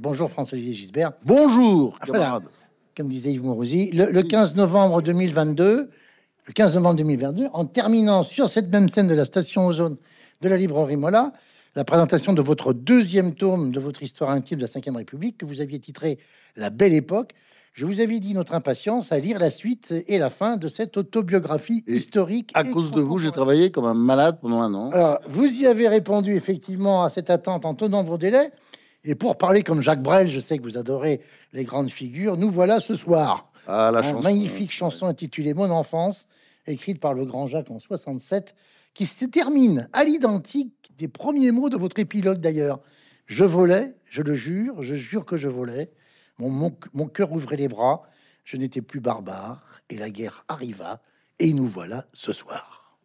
Bonjour François-Olivier Gisbert. Bonjour, Ah, voilà. Comme disait Yves Mourouzi, le, le 15 novembre 2022, le 15 novembre 2022, en terminant sur cette même scène de la station Ozone de la librairie Mola, la présentation de votre deuxième tome de votre histoire intime de la Ve République que vous aviez titré La Belle Époque. Je vous avais dit notre impatience à lire la suite et la fin de cette autobiographie Et historique. À et cause de vous, j'ai travaillé comme un malade pendant un an. Alors, vous y avez répondu effectivement à cette attente en tenant vos délais. Et pour parler comme Jacques Brel, je sais que vous adorez les grandes figures, nous voilà ce soir. Ah, la chanson. magnifique chanson intitulée Mon enfance, écrite par le grand Jacques en 67, qui se termine à l'identique des premiers mots de votre épilogue d'ailleurs. Je volais, je le jure, je jure que je volais. Mon, mon, mon cœur ouvrait les bras, je n'étais plus barbare, et la guerre arriva, et nous voilà ce soir.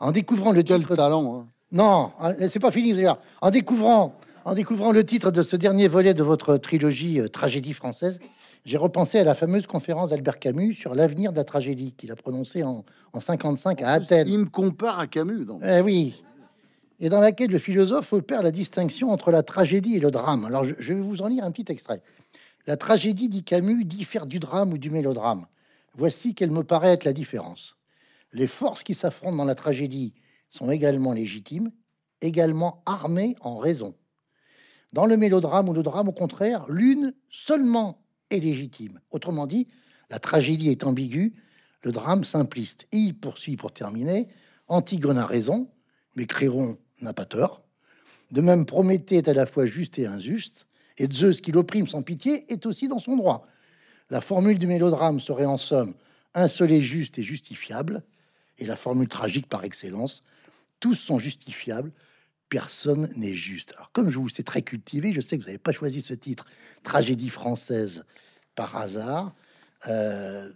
En découvrant le Quel titre talent. hein. non, hein, c'est pas fini, vous allez voir. En découvrant, en découvrant le titre de ce dernier volet de votre trilogie euh, Tragédie française, j'ai repensé à la fameuse conférence d'Albert Camus sur l'avenir de la tragédie qu'il a prononcée en, en 55 à Athènes. Il me compare à Camus. Donc. Eh oui. Et dans laquelle le philosophe opère la distinction entre la tragédie et le drame. Alors, je, je vais vous en lire un petit extrait. La tragédie, dit Camus, diffère du drame ou du mélodrame. Voici quelle me paraît être la différence. Les forces qui s'affrontent dans la tragédie sont également légitimes, également armées en raison. Dans le mélodrame ou le drame, au contraire, l'une seulement est légitime. Autrement dit, la tragédie est ambiguë, le drame simpliste. Et il poursuit pour terminer. Antigone a raison, mais Créron n'a pas tort. De même, Prométhée est à la fois juste et injuste, et Zeus, qui l'opprime sans pitié, est aussi dans son droit. La formule du mélodrame serait en somme un seul est juste et justifiable, et la formule tragique par excellence, tous sont justifiables, personne n'est juste. Alors, comme je vous sais très cultivé, je sais que vous n'avez pas choisi ce titre, Tragédie française, par hasard. Euh,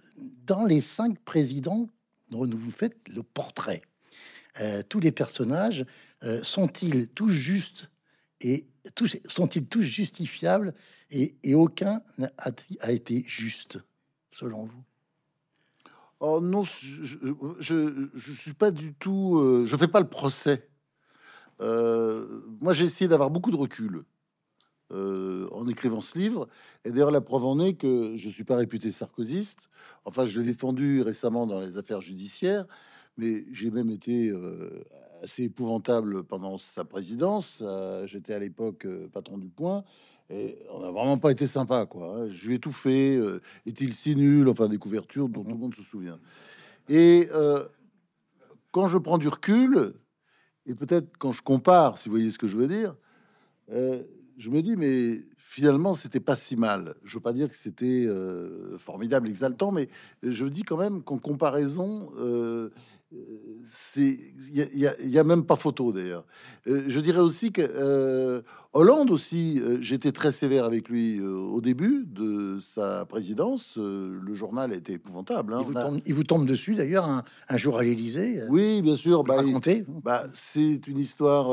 dans les cinq présidents dont vous faites le portrait, euh, tous les personnages euh, sont-ils tous justes et tous sont-ils tous justifiables et, aucun n'a été juste selon vous? Oh non, je, je suis pas du tout. euh, je fais pas le procès. Euh, moi, j'ai essayé d'avoir beaucoup de recul euh, en écrivant ce livre. Et d'ailleurs, la preuve en est que je suis pas réputé sarkozyste. Enfin, je l'ai défendu récemment dans les affaires judiciaires, mais j'ai même été euh, assez épouvantable pendant sa présidence. Euh, J'étais à l'époque patron du Point. Et on n'a vraiment pas été sympa, quoi. hein. Je lui ai tout fait. Est-il si nul Enfin, des couvertures dont tout le monde se souvient. Et quand je prends du recul, et peut-être quand je compare, si vous voyez ce que je veux dire, euh, je me dis, mais finalement, c'était pas si mal. Je veux pas dire que c'était euh, formidable, exaltant, mais je dis quand même qu'en comparaison, euh, il y, a- a- a même pas photo d'ailleurs. Euh, je dirais aussi que euh, Hollande aussi, euh, j'étais très sévère avec lui au début de sa présidence. Le journal était épouvantable. hein. il, vous a- tombe, il vous tombe dessus d'ailleurs un, un jour à l'Élysée. Oui, bien sûr. Bah, il- racontez bah, c'est une histoire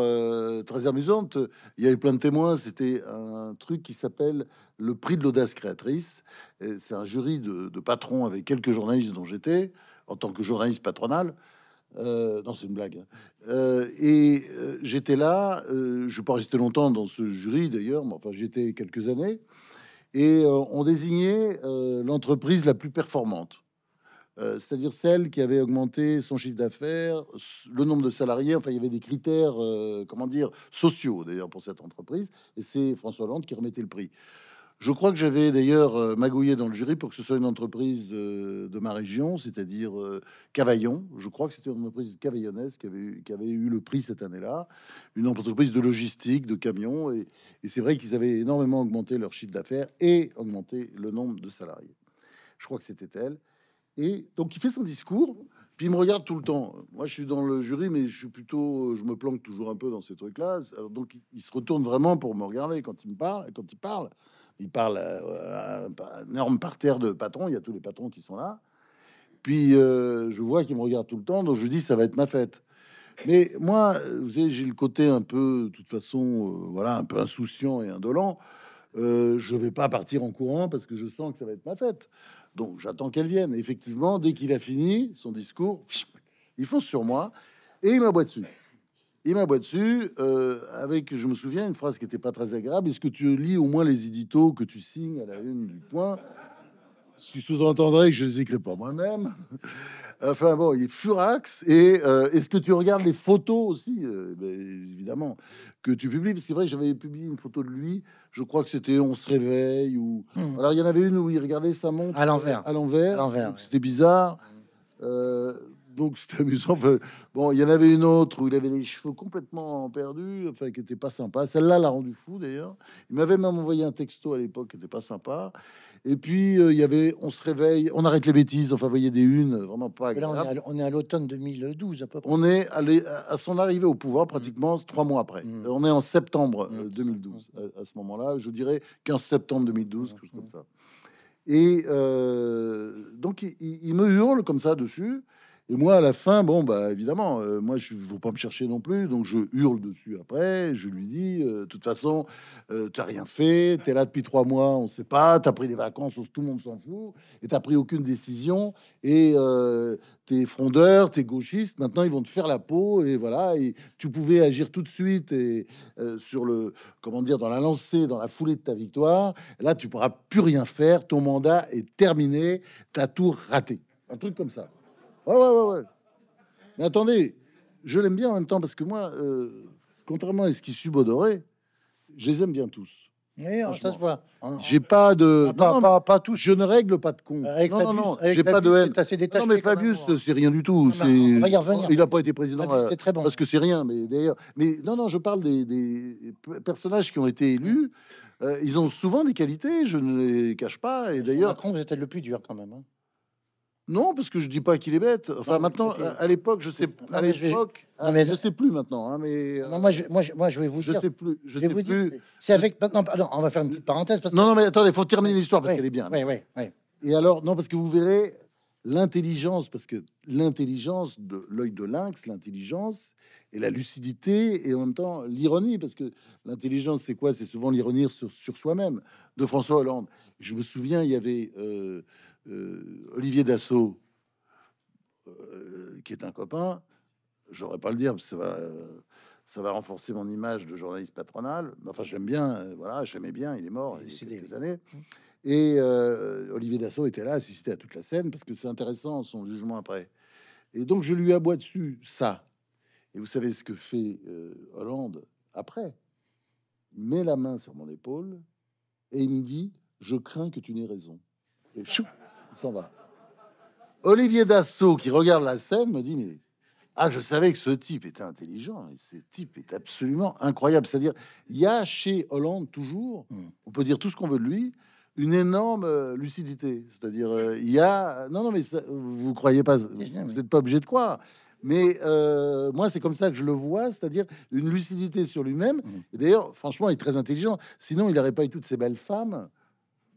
très amusante. Il y a eu plein de témoins. C'était un truc qui s'appelle le prix de l'audace créatrice. C'est un jury de, de patrons avec quelques journalistes dont j'étais en tant que journaliste patronal. Euh, non, c'est une blague. hein. Euh, et euh, j'étais là. Euh, je ne suis pas resté longtemps dans ce jury d'ailleurs, mais enfin j'étais quelques années. Et on désignait l'entreprise la plus performante. C'est-à-dire celle qui avait augmenté son chiffre d'affaires, le nombre de salariés, enfin il y avait des critères, comment dire, sociaux d'ailleurs pour cette entreprise, et c'est François Hollande qui remettait le prix. Je crois que j'avais d'ailleurs euh, magouillé dans le jury pour que ce soit une entreprise euh, de ma région, c'est-à-dire euh, Cavaillon. Je crois que c'était une entreprise cavaillonnaise qui avait, eu, le prix cette année-là, une entreprise de logistique, de camions, et, c'est vrai qu'ils avaient énormément augmenté leur chiffre d'affaires et augmenté le nombre de salariés. Je crois que c'était elle. Et donc, il fait son discours, puis il me regarde tout le temps. Moi, je suis dans le jury, mais je suis plutôt, je me planque toujours un peu dans ces trucs-là. Donc, il- se retourne vraiment pour me regarder quand il me parle. Quand il parle, il parle à, à un, un énorme parterre de patrons. Il y a tous les patrons qui sont là. Puis, euh, je vois qu'il me regarde tout le temps, donc je dis, ça va être ma fête. Mais moi, euh, vous savez, j'ai le côté un peu, de toute façon, euh, voilà, un peu insouciant et indolent. Euh, je vais pas partir en courant parce que je sens que ça va être ma fête. Donc j'attends qu'elle vienne. Effectivement, dès qu'il a fini son discours, il fonce sur moi et il m'aboie dessus. Il m'aboie dessus euh, avec, je me souviens, une phrase qui était pas très agréable. Est-ce que tu lis au moins les éditos que tu signes à la une du point? Ce qui sous-entendrait que je les écris pas moi-même. Enfin bon, il est furax. Et euh, est-ce que tu regardes les photos aussi? Euh, ben, Évidemment que tu publies. Parce que c'est vrai, j'avais publié une photo de lui. Je crois que c'était On se réveille. Ou Hmm. alors il y en avait une où il regardait sa montre À l'envers. À l'envers. C'était bizarre. Euh, donc c'était amusant. Enfin, bon, il y en avait une autre où il avait les cheveux complètement perdus, enfin qui était pas sympa. Celle-là l'a rendu fou d'ailleurs. Il m'avait même envoyé un texto à l'époque qui était pas sympa. Et puis euh, il y avait On se réveille, on arrête les bêtises. Enfin, vous voyez des unes vraiment pas Là, on est agréables. à, on est à l'automne 2012 à peu près. On est à son arrivée au pouvoir pratiquement trois mois après. Mm. On est en septembre Mm. euh, 2012 à, à ce moment-là. Je dirais 15 septembre 2012, quelque chose comme ça. Et euh, donc il me hurle comme ça dessus. Et moi, à la fin, bon, bah évidemment, euh, moi, je ne veux pas me chercher non plus, donc je hurle dessus après. Je lui dis, euh, de toute façon, euh, tu n'as rien fait, tu es là depuis trois mois, on ne sait pas, tu as pris des vacances, tout le monde s'en fout, et tu n'as pris aucune décision, et euh, tu es frondeur, tu es gauchiste, maintenant ils vont te faire la peau, et voilà, et tu pouvais agir tout de suite et sur le, comment dire, dans la lancée, dans la foulée de ta victoire. Là, tu pourras plus rien faire, ton mandat est terminé, tu as tout raté. Un truc comme ça. Ouais, ouais, ouais, ouais. Mais attendez, je l'aime bien en même temps parce que moi, euh, contrairement à ce qui subodoré, je les aime bien tous. Oui, ça se voit. Hein. J'ai pas de. Ah, pas, non, non, pas, pas tous. je ne règle pas de compte. Avec non, Fabius, non, non, j'ai pas de haine. assez détaché Non, mais Fabius, hein. c'est rien du tout. Ah, bah, on. Il n'a pas été président. Fabius, euh, c'est très bon. Parce que c'est rien, mais d'ailleurs. Mais non, non, je parle des, personnages qui ont été élus. Euh, ils ont souvent des qualités, je ne les cache pas. Et d'ailleurs, Macron, vous êtes le plus dur quand même. hein. Non, parce que je dis pas qu'il est bête. Enfin, Non, maintenant, à l'époque, je sais, non, à je l'époque, non, mais- je sais plus maintenant, hein, mais euh, Non, moi, je, moi, je, moi, je vais vous je dire. sais plus, je je sais vous plus. dire. C'est avec. Non, pardon, on va faire une petite parenthèse parce que. Non, non, mais attendez, faut terminer l'histoire parce Oui, qu'elle est bien. Oui, oui, oui. Et alors, non, parce que vous verrez l'intelligence, parce que l'intelligence de l'œil de lynx, l'intelligence et la lucidité, et en même temps l'ironie, parce que l'intelligence, c'est quoi? C'est souvent l'ironie sur, sur soi-même, de François Hollande. Je me souviens, il y avait euh, Olivier Dassault, euh, qui est un copain. J'aurais pas le dire, parce que ça va, euh, ça va renforcer mon image de journaliste patronal. Enfin, je l'aime bien, euh, voilà, je l'aimais bien, il est mort il y a quelques années. Et euh, Olivier Dassault était là, assisté à toute la scène, parce que c'est intéressant son jugement après. Et donc je lui aboie dessus ça. Et vous savez ce que fait euh, Hollande après? Il met la main sur mon épaule et il me dit Je crains que tu n'aies raison. Et chou, il s'en va. Olivier Dassault, qui regarde la scène, me dit Mais ah, je savais que ce type était intelligent. Et ce type est absolument incroyable. C'est-à-dire, il y a chez Hollande toujours, Mm. on peut dire tout ce qu'on veut de lui, une énorme euh, lucidité. C'est-à-dire, euh, il y a. Non, non, mais ça, vous croyez pas, vous n'êtes pas obligé de croire. Mais euh, moi, c'est comme ça que je le vois, c'est-à-dire une lucidité sur lui-même. Et d'ailleurs, franchement, il est très intelligent. Sinon, il n'aurait pas eu toutes ces belles femmes.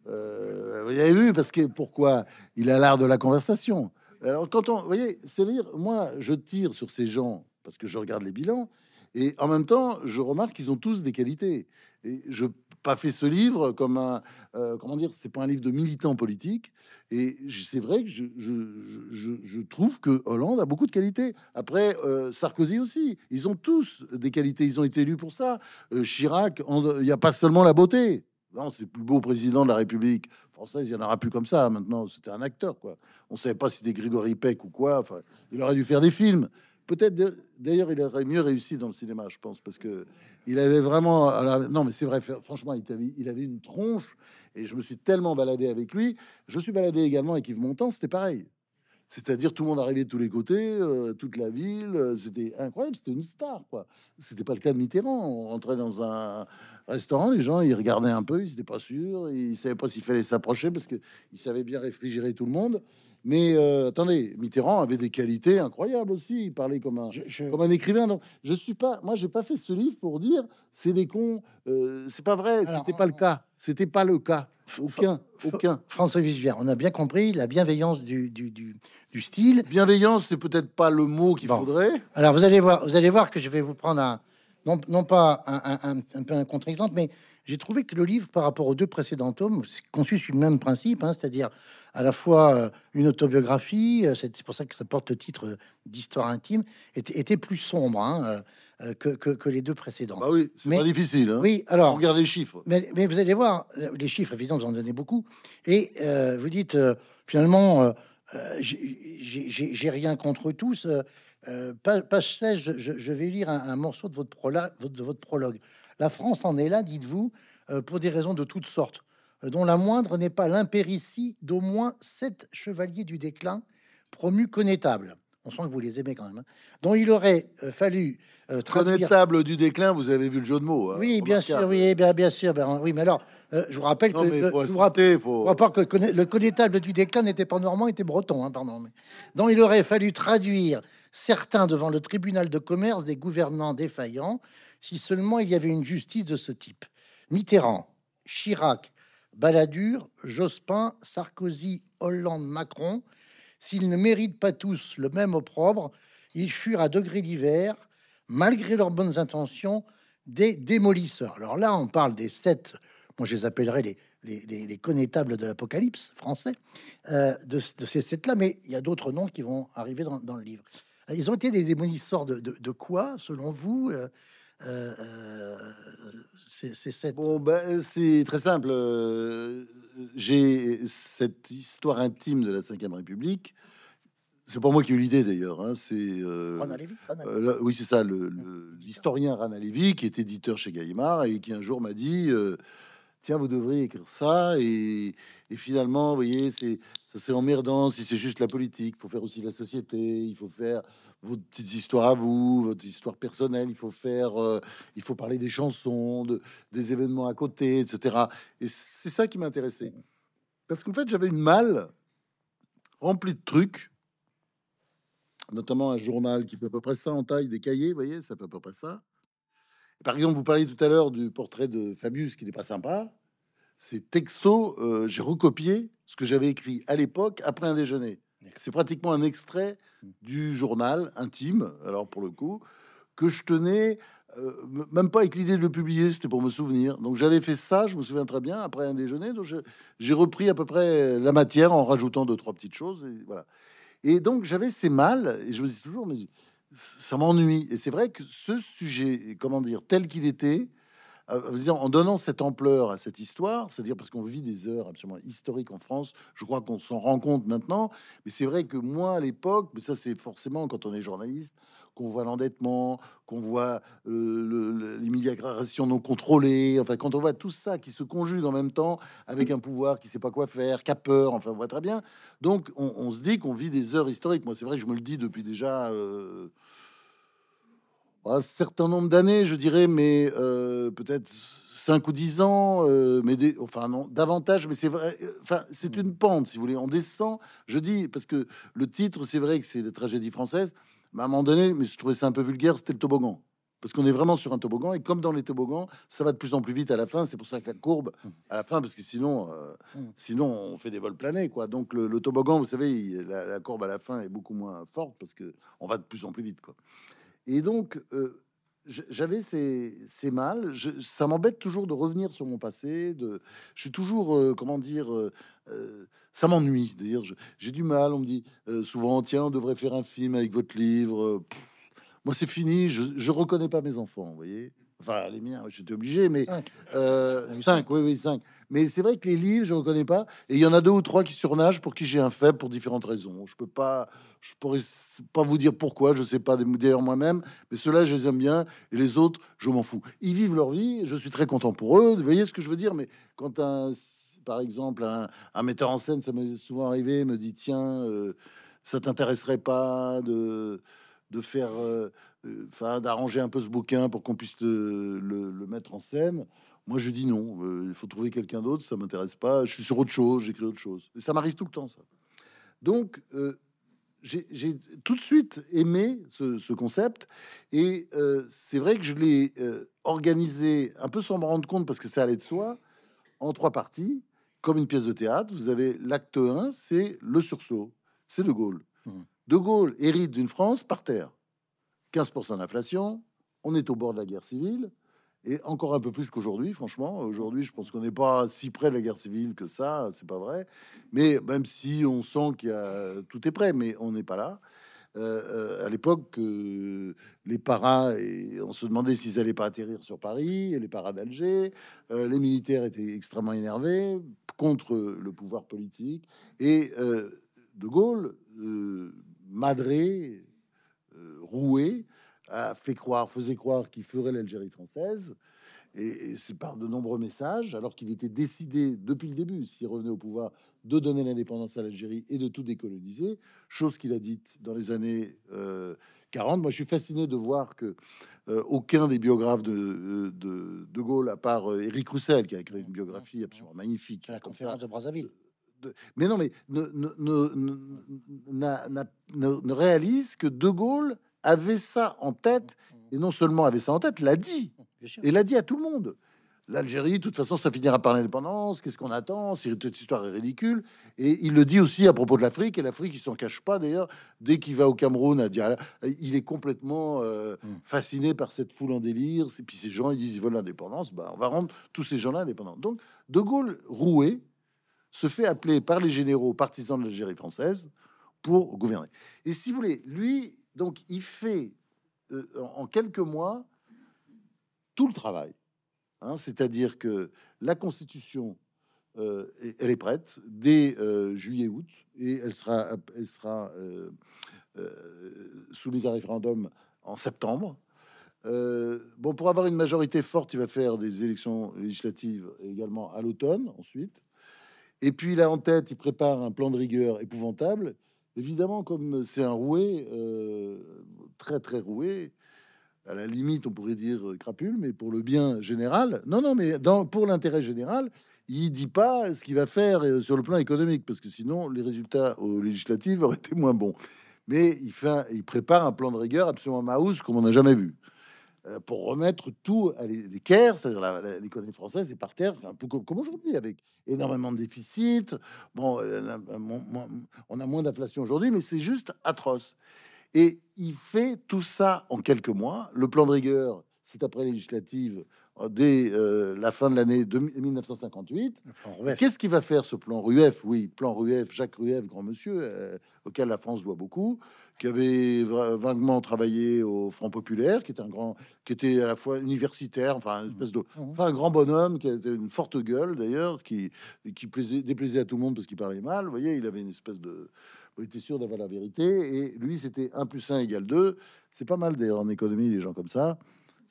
Euh, vous avez vu, parce que pourquoi Il a l'art de la conversation. Alors, quand on, vous voyez, c'est-à-dire, moi, je tire sur ces gens parce que je regarde les bilans, et en même temps, je remarque qu'ils ont tous des qualités. Et je pas fait ce livre comme un, euh, comment dire, c'est pas un livre de militant politique. Et c'est vrai que je, je, trouve que Hollande a beaucoup de qualités. Après, euh, Sarkozy aussi. Ils ont tous des qualités. Ils ont été élus pour ça. Euh, Chirac, il n'y a pas seulement la beauté. Non, c'est le plus beau président de la République française. Il n'y en aura plus comme ça maintenant. C'était un acteur, quoi. On savait pas si c'était Grégory Peck ou quoi. Enfin, il aurait dû faire des films. Peut-être d'ailleurs, il aurait mieux réussi dans le cinéma, je pense, parce que il avait vraiment. Non, mais c'est vrai. Franchement, il avait, il avait une tronche. Et je me suis tellement baladé avec lui. Je suis baladé également avec Yves Montand. C'était pareil. C'est-à-dire tout le monde arrivait de tous les côtés, euh, toute la ville. euh, C'était incroyable. C'était une star, quoi. C'était pas le cas de Mitterrand. On rentrait dans un restaurant, les gens ils regardaient un peu, ils n'étaient pas sûrs, ils savaient pas s'il fallait s'approcher parce que il savait bien réfrigérer tout le monde. Mais euh, attendez, Mitterrand avait des qualités incroyables aussi. Il parlait comme un, Je, je- comme un écrivain. Donc, je suis pas, moi, j'ai pas fait ce livre pour dire c'est des cons. Euh, c'est pas vrai. C'était pas le cas. C'était pas le cas. Aucun, aucun. François Villevert, on a bien compris la bienveillance du, du, du, du style. Bienveillance, c'est peut-être pas le mot qu'il Bon. faudrait. Alors vous allez voir, vous allez voir que je vais vous prendre un non, non pas un, un- un- un peu un contre-exemple, mais j'ai trouvé que le livre, par rapport aux deux précédents tomes, conçu sur le même principe, hein, c'est-à-dire à la fois euh, une autobiographie, euh, c'est pour ça que ça porte le titre d'histoire intime, était, était, plus sombre hein, euh, que, que, les deux précédents. Bah oui, c'est pas difficile. Hein. Oui, alors. regarde les chiffres. Mais, mais, vous allez voir, les chiffres, évidemment, vous en donnez beaucoup. Et vous dites, finalement, j'ai rien contre tous. Page 16, je, je, vais lire un, morceau de votre, prologue, de votre prologue. La France en est là, dites-vous, pour des raisons de toutes sortes dont la moindre n'est pas l'impéritie d'au moins sept chevaliers du déclin promus connétables. On sent que vous les aimez quand même. Hein. dont il aurait euh, fallu euh, connétable du déclin. Vous avez vu le jeu de mots. Hein, oui, bien sûr, oui, bien, bien sûr. Ben, oui, mais alors, euh, je vous rappelle que, je vous rappelle, que le connétable du déclin n'était pas normand, était breton. Hein, pardon. Mais, dont il aurait fallu traduire certains devant le tribunal de commerce des gouvernants défaillants, si seulement il y avait une justice de ce type. Mitterrand, Chirac, Balladur, Jospin, Sarkozy, Hollande, Macron, s'ils ne méritent pas tous le même opprobre, ils furent à degré divers, malgré leurs bonnes intentions, des démolisseurs. Alors là, on parle des sept, moi je les appellerai les, les, les, connétables de l'Apocalypse français, euh, de, ces sept-là, mais il y a d'autres noms qui vont arriver dans, le livre. Ils ont été des démolisseurs de, de, quoi, selon vous euh, euh, euh, c'est Bon, ben, c'est très simple. Euh, j'ai cette histoire intime de la Ve République. C'est pas moi qui ai eu l'idée d'ailleurs. Hein, c'est oui, c'est ça. L'historien Rana Levy, qui est éditeur chez Gallimard et qui un jour m'a dit tiens, vous devriez écrire ça. Et, et finalement, vous voyez, c'est ça c'est emmerdant si c'est juste la politique. Faut faire aussi la société. Il faut faire vos petites histoires à vous, votre histoire personnelle. Il faut faire, euh, il faut parler des chansons, de, des événements à côté, etc. Et c'est ça qui m'intéressait. Parce qu'en fait, j'avais une malle remplie de trucs, notamment un journal qui fait à peu près ça en taille, des cahiers, vous voyez, ça fait à peu près ça. Par exemple, vous parliez tout à l'heure du portrait de Fabius qui n'est pas sympa. C'est texto, euh, j'ai recopié ce que j'avais écrit à l'époque après un déjeuner. C'est pratiquement un extrait du journal intime, alors pour le coup, que je tenais, euh, même pas avec l'idée de le publier, c'était pour me souvenir. Donc j'avais fait ça, je me souviens très bien, après un déjeuner. Donc j'ai repris à peu près la matière en rajoutant deux, trois petites choses. Et voilà. Et donc j'avais ces mal, et je me dis toujours, mais ça m'ennuie. Et c'est vrai que ce sujet, comment dire, tel qu'il était, en donnant cette ampleur à cette histoire, c'est-à-dire parce qu'on vit des heures absolument historiques en France, je crois qu'on s'en rend compte maintenant, mais c'est vrai que moi à l'époque, mais ça c'est forcément quand on est journaliste, qu'on voit l'endettement, qu'on voit euh, l'immigration non contrôlée, enfin quand on voit tout ça qui se conjugue en même temps avec un pouvoir qui sait pas quoi faire, qui a peur, enfin on voit très bien. Donc on, se dit qu'on vit des heures historiques. Moi c'est vrai, je me le dis depuis déjà. Euh, un certain nombre d'années, je dirais, mais euh, peut-être 5 ou 10 ans, euh, mais des, enfin non, davantage, mais c'est vrai, enfin c'est une pente, si vous voulez, on descend, je dis, parce que le titre, c'est vrai que c'est la tragédie française, mais à un moment donné, mais je trouvais ça un peu vulgaire, c'était le toboggan. Parce qu'on est vraiment sur un toboggan, et comme dans les toboggans, ça va de plus en plus vite à la fin. C'est pour ça que la courbe à la fin, parce que sinon, euh, sinon on fait des vols planés, quoi. Donc le, toboggan, vous savez, la, la, courbe à la fin est beaucoup moins forte parce que on va de plus en plus vite, quoi. Et donc, euh, j'avais ces, ces mal. ça m'embête toujours de revenir sur mon passé. Je suis toujours, euh, comment dire, euh, ça m'ennuie. D'ailleurs, j'ai du mal. On me dit souvent, tiens, on devrait faire un film avec votre livre. moi, c'est fini. Je, je reconnais pas mes enfants. Vous voyez. Enfin, les miens, j'étais obligé, mais cinq. Euh, cinq, oui, oui, cinq. Mais c'est vrai que les livres, je reconnais pas. Et il y en a deux ou trois qui surnagent pour qui j'ai un faible pour différentes raisons. Je peux pas, je pourrais pas vous dire pourquoi, je sais pas d'ailleurs moi-même, mais ceux-là, je les aime bien. Et les autres, je m'en fous. Ils vivent leur vie, je suis très content pour eux. Vous voyez ce que je veux dire Mais quand un, par exemple, un, metteur en scène, ça m'est souvent arrivé, me dit tiens, euh, ça t'intéresserait pas de de faire, euh, enfin, d'arranger un peu ce bouquin pour qu'on puisse le, mettre en scène. Moi, je dis non. Euh, il faut trouver quelqu'un d'autre. Ça m'intéresse pas. Je suis sur autre chose. J'écris autre chose. Et ça m'arrive tout le temps, ça. Donc, j'ai tout de suite aimé ce, concept. Et c'est vrai que je l'ai organisé un peu sans me rendre compte parce que ça allait de soi en trois parties, comme une pièce de théâtre. Vous avez l'acte 1, c'est le sursaut. C'est De Gaulle. Mmh. De Gaulle hérite d'une France par terre. 15% d'inflation, on est au bord de la guerre civile, et encore un peu plus qu'aujourd'hui, franchement. Aujourd'hui, je pense qu'on n'est pas si près de la guerre civile que ça, c'est pas vrai. Mais même si on sent qu'il y a tout est prêt, mais on n'est pas là. Euh, à l'époque, euh, les paras, et on se demandait s'ils allaient pas atterrir sur Paris, et les paras d'Alger. Euh, les militaires étaient extrêmement énervés contre le pouvoir politique. Et De Gaulle, madré, roué, a fait croire, faisait croire qu'il ferait l'Algérie française. Et, c'est par de nombreux messages, alors qu'il était décidé depuis le début, s'il revenait au pouvoir, de donner l'indépendance à l'Algérie et de tout décoloniser, chose qu'il a dite dans les années 40. Euh, Moi, je suis fasciné de voir que euh, aucun des biographes de, euh, de, de, Gaulle, à part Éric Roussel, qui a écrit une biographie absolument magnifique, la conférence de Brazzaville. Mais non, mais ne, ne, ne, réalise que De Gaulle avait ça en tête, et non seulement avait ça en tête, l'a dit. Et l'a dit à tout le monde. L'Algérie, de toute façon, ça finira par l'indépendance. Qu'est-ce qu'on attend? Cette histoire est ridicule. Et il le dit aussi à propos de l'Afrique. Et l'Afrique, il s'en cache pas d'ailleurs. Dès qu'il va au Cameroun, à dire, il est complètement euh, hmm. fasciné par cette foule en délire. Et puis ces gens, ils disent, ils veulent l'indépendance. Bah, on va rendre tous ces gens-là indépendants. Donc, De Gaulle, roué, se fait appeler par les généraux partisans de l'Algérie française pour gouverner. Et si vous voulez, lui, donc, il fait euh, en quelques mois tout le travail. Hein, c'est-à-dire que la Constitution, euh, elle est prête dès euh, juillet-août et elle sera, elle sera soumise à référendum en septembre. bon, pour avoir une majorité forte, il va faire des élections législatives également à l'automne ensuite. Et puis là, en tête, il prépare un plan de rigueur épouvantable. Évidemment, comme c'est un roué, très très roué, à la limite, on pourrait dire euh, crapule, mais pour le bien général. Non, non, mais dans, pour l'intérêt général, il dit pas ce qu'il va faire euh, sur le plan économique, parce que sinon, les résultats aux législatives auraient été moins bons. Mais il, fait, il prépare un plan de rigueur absolument mouse, comme on n'a jamais vu, euh, pour remettre tout à l'équerre, c'est-à-dire l'économie française est par terre, un peu comme, aujourd'hui, avec énormément de déficits. Bon, on a moins d'inflation aujourd'hui, mais c'est juste atroce. Et il fait tout ça en quelques mois. Le plan de rigueur, c'est après législative, euh, dès euh, la fin de l'année 1958. Qu'est-ce qu'il va faire ce plan Rueff? Oui, plan Rueff, Jacques Rueff, grand monsieur, euh, auquel la France doit beaucoup, qui avait vaguement travaillé au Front Populaire, qui était un grand, qui était à la fois universitaire, enfin, une espèce de, mmh. Mmh. enfin, un grand bonhomme, qui avait une forte gueule d'ailleurs, qui, qui plaisait, déplaisait à tout le monde parce qu'il parlait mal. Vous voyez, il avait une espèce de il était sûr d'avoir la vérité. Et lui, c'était 1 plus 1 égale 2. C'est pas mal d'ailleurs en économie, les gens comme ça.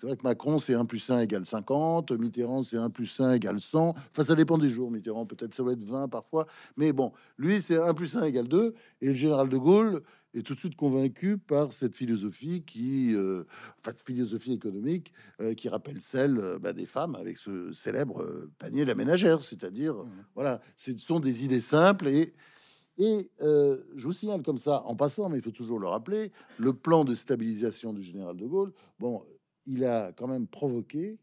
C'est vrai que Macron, c'est 1 plus 1 égale 50. Mitterrand, c'est 1 plus 1 égale 100. Enfin, ça dépend des jours. Mitterrand, peut-être ça va être 20 parfois. Mais bon, lui, c'est 1 plus 1 égale 2. Et le général de Gaulle est tout de suite convaincu par cette philosophie qui, euh, enfin, philosophie économique euh, qui rappelle celle euh, bah, des femmes avec ce célèbre panier de la ménagère. C'est-à-dire, mmh. voilà, ce sont des idées simples et et euh, je vous signale comme ça, en passant, mais il faut toujours le rappeler, le plan de stabilisation du général de Gaulle, bon, il a quand même provoqué,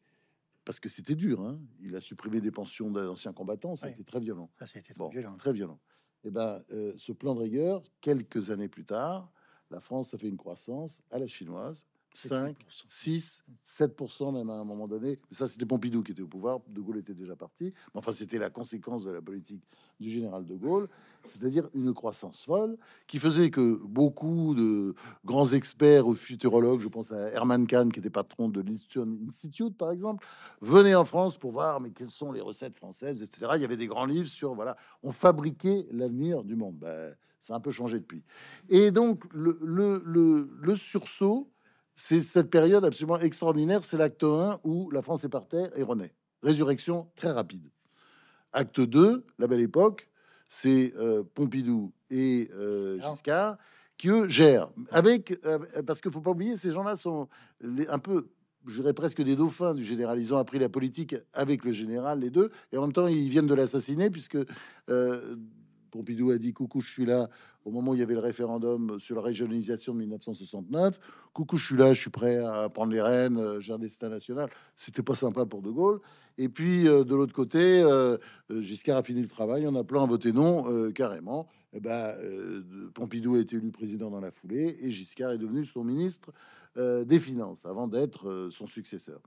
parce que c'était dur, hein, il a supprimé des pensions d'anciens combattants, ça a été très violent. Ça, a été très violent. Très violent. Et eh ben, euh, ce plan de rigueur, quelques années plus tard, la France a fait une croissance à la chinoise 5, 6, 7% même à un moment donné. ça, c'était Pompidou qui était au pouvoir. De Gaulle était déjà parti. Mais enfin, c'était la conséquence de la politique du général de Gaulle, c'est-à-dire une croissance folle qui faisait que beaucoup de grands experts ou futurologues, je pense à Herman Kahn, qui était patron de l'Institute, Institute, par exemple, venaient en France pour voir mais quelles sont les recettes françaises, etc. Il y avait des grands livres sur voilà, on fabriquait l'avenir du monde. Ben, ça a un peu changé depuis. Et donc, le, le, le, le sursaut c'est cette période absolument extraordinaire. C'est l'acte 1 où la France est par terre et renaît. Résurrection très rapide. Acte 2, la belle époque, c'est euh, Pompidou et euh, Giscard qui eux gèrent. Avec, euh, parce qu'il faut pas oublier, ces gens-là sont un peu, je dirais presque des dauphins du général. Ils ont appris la politique avec le général, les deux, et en même temps, ils viennent de l'assassiner puisque Pompidou a dit coucou, je suis là au moment où il y avait le référendum sur la régionalisation de 1969. Coucou, je suis là, je suis prêt à prendre les rênes, euh, j'ai un destin national. C'était pas sympa pour De Gaulle. Et puis euh, de l'autre côté, euh, Giscard a fini le travail en appelant à voter non carrément. Eh ben, Pompidou a été élu président dans la foulée et Giscard est devenu son ministre des Finances avant d'être son successeur.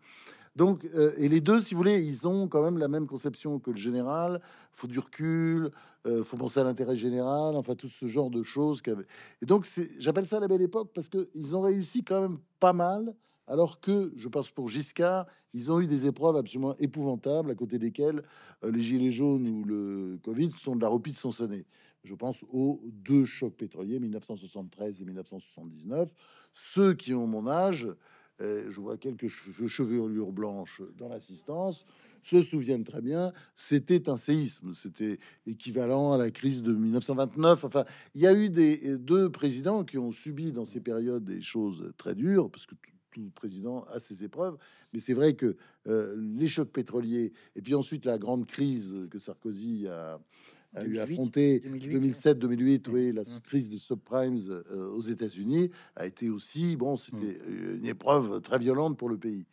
Donc, euh, et les deux, si vous voulez, ils ont quand même la même conception que le général. Faut du recul, euh, faut penser à l'intérêt général, enfin tout ce genre de choses. Et donc, j'appelle ça la belle époque parce que ils ont réussi quand même pas mal. Alors que, je pense pour Giscard, ils ont eu des épreuves absolument épouvantables à côté desquelles euh, les gilets jaunes ou le Covid sont de la repite sans sonner. Je pense aux deux chocs pétroliers, 1973 et 1979. Ceux qui ont mon âge, je vois quelques chevelures blanches dans l'assistance, se souviennent très bien, c'était un séisme, c'était équivalent à la crise de 1929. Enfin, il y a eu des deux présidents qui ont subi dans ces périodes des choses très dures, parce que tout, tout président a ses épreuves. Mais c'est vrai que euh, les chocs pétroliers et puis ensuite la grande crise que Sarkozy a, a eu 2008, affronté 2008, 2007, 2008, oui, la Mm. crise des subprimes euh, aux États-Unis a été aussi, bon, c'était Mm. une épreuve très violente pour le pays.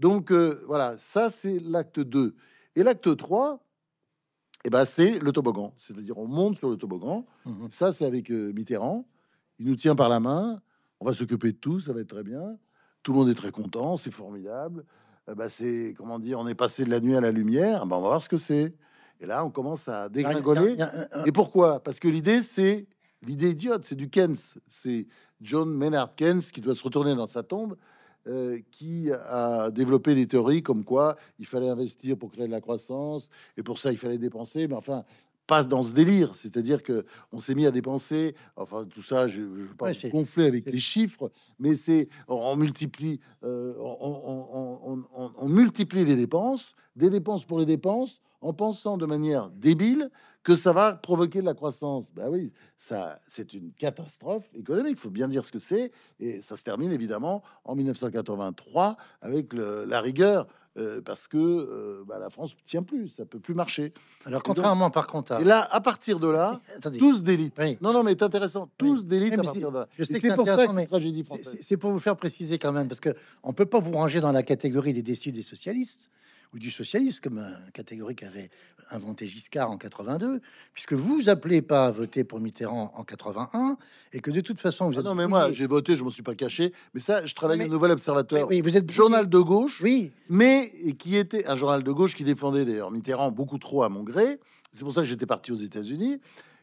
Donc euh, voilà, ça c'est l'acte 2. Et l'acte 3, eh ben, c'est le toboggan, c'est-à-dire on monte sur le toboggan. Ça c'est avec euh, Mitterrand, il nous tient par la main, on va s'occuper de tout, ça va être très bien. Tout le monde est très content, c'est formidable. Eh ben, c'est comment dire, on est passé de la nuit à la lumière. Ben, on va voir ce que c'est. Et là, on commence à dégringoler. Et pourquoi? Parce que l'idée, c'est l'idée idiote, c'est du Keynes. C'est John Maynard Keynes qui doit se retourner dans sa tombe, euh, qui a développé des théories comme quoi il fallait investir pour créer de la croissance, et pour ça, il fallait dépenser. Mais enfin, pas dans ce délire. C'est-à-dire que on s'est mis à dépenser. Enfin, tout ça, je ne veux pas Ouais, gonfler avec les chiffres, mais c'est on, on multiplie, euh, on multiplie les dépenses, des dépenses pour les dépenses, en pensant de manière débile que ça va provoquer de la croissance. Ben oui, ça, c'est une catastrophe économique. Il faut bien dire ce que c'est. Et ça se termine évidemment en 1983 avec le- la rigueur, euh, parce que euh, bah, la France tient plus, ça peut plus marcher. Alors, contrairement par contre à. Et là, à partir de là, Attendez, tous d'élite. Oui. Non, non, mais c'est intéressant. Tous d'élite Oui, à partir de là. je sais Et que c'est c'est pour ça intéressant, que mais c'est tragédie c'est- française. c'est c'est pour vous faire préciser quand même, parce que on peut pas vous ranger dans la catégorie des déçus des socialistes ou du socialiste, comme une catégorie qu'avait inventé Giscard en 82, puisque vous appelez pas à voter pour Mitterrand en 81, et que de toute façon, vous Ah êtes. non, mais moi, j'ai voté, je m'en suis pas caché. Mais ça, je travaille Mais- au Nouvel Observateur, Oui, vous êtes journal de gauche. Oui, mais qui était un journal de gauche qui défendait d'ailleurs Mitterrand beaucoup trop à mon gré. C'est pour ça que j'étais parti aux États-Unis.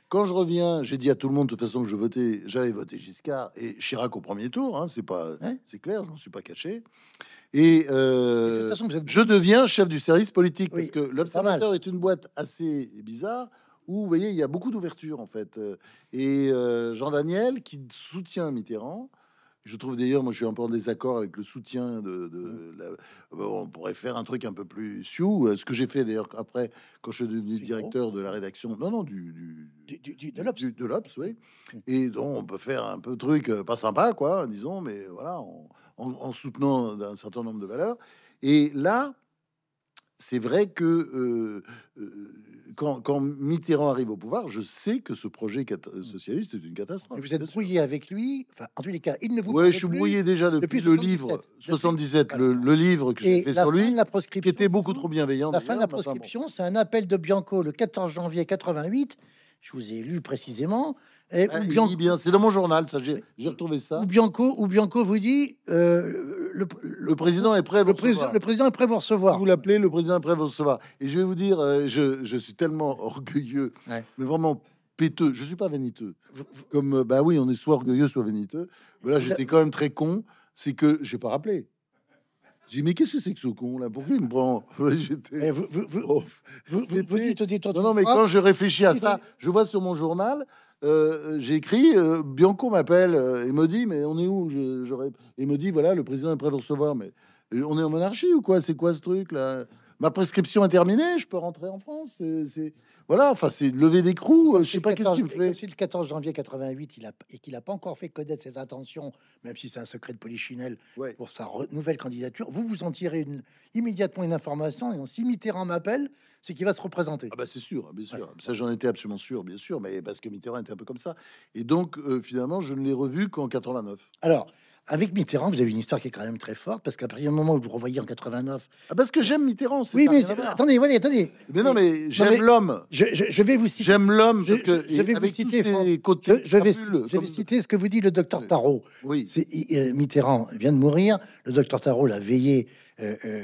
Quand je reviens, j'ai dit à tout le monde de toute façon que je votais, j'avais voté Giscard et Chirac au premier tour. Hein, c'est pas, Ouais. c'est clair, je m'en suis pas caché. Et euh, de toute façon, vous êtes. je deviens chef du service politique Oui, parce que l'Observateur est une boîte assez bizarre où vous voyez il y a beaucoup d'ouverture en fait. Euh, Et euh, Jean Daniel qui soutient Mitterrand. Je trouve d'ailleurs, moi, je suis un peu en désaccord avec le soutien de. de la- bon, on pourrait faire un truc un peu plus sioux. Ce que j'ai fait d'ailleurs après, quand je suis devenu directeur de la rédaction. Non, non, du, du, Du, du, du- de l'Obs. oui. Mm. Et donc, on peut faire un peu de truc pas sympa, quoi, disons, mais voilà, en- en soutenant un certain nombre de valeurs. Et là, c'est vrai que euh, euh, quand, quand Mitterrand arrive au pouvoir, je sais que ce projet cat- socialiste est une catastrophe. Et vous êtes sûr. brouillé avec lui. Enfin, en tous les cas, il ne vous parlait je suis brouillé déjà depuis, depuis le 77. livre Depuis- 77, le, le livre que j'ai fait sur lui, la qui proscription. était beaucoup trop bienveillant. La fin de la proscription, c'est un appel de Bianco le 14 janvier 88. Je vous ai lu précisément. Et Ah, dit bien, c'est dans mon journal, ça j'ai retrouvé ça. où Bianco, où Bianco vous dit euh, le, Le président est prêt à vous le président, recevoir. le président est prêt à vous recevoir. Vous l'appelez, le président est prêt à vous recevoir. Et je vais vous dire, euh, je, je suis tellement orgueilleux, Ouais. mais vraiment péteux. Je suis pas vaniteux. Vous- vous- Comme, euh, bah oui, on est soit orgueilleux, soit vaniteux. Mais là, j'étais quand même très con. C'est que j'ai pas rappelé. J'ai dit, mais qu'est-ce que c'est que ce con là? Pourquoi il me prend? J'étais. eh, vous, vous, vous, Oh, vous- dites au détour Non, mais phrase, quand je réfléchis à ça, je vois sur mon journal, euh, j'ai écrit euh, Bianco m'appelle euh, et me dit Mais on est où? J'aurais- Et me dit Voilà, le président est prêt à recevoir. Mais on est en monarchie ou quoi? C'est quoi ce truc là? Ma prescription est terminée, je peux rentrer en France. C'est voilà, enfin, c'est lever d'écrou. euh, Je sais pas le qu'est-ce 14 qu'il me fait. le 14 janvier 88, il a, et qu'il n'a pas encore fait connaître ses intentions, même si c'est un secret de polichinelle, Ouais. pour sa nouvelle candidature. Vous vous en tirez une, immédiatement une information, et donc, si Mitterrand m'appelle, c'est qu'il va se représenter. Ah bah c'est sûr, bien sûr. Ça j'en étais absolument sûr, bien sûr, mais parce que Mitterrand était un peu comme ça. Et donc euh, finalement, je ne l'ai revu qu'en 89. Alors, avec Mitterrand, vous avez une histoire qui est quand même très forte, parce qu'à partir du moment où vous le revoyez en 89. Ah parce que j'aime Mitterrand. c'est Oui, mais attendez, voilà, attendez. Mais non, mais j'aime l'homme. Je, je- je vais vous citer. J'aime l'homme Je- parce que je vais vous citer, Je, côtés je vais, crapules, je vais comme- citer ce que vous dit le docteur. Tarot. Oui. C'est- il- euh, Mitterrand vient de mourir. Le docteur Tarot l'a veillé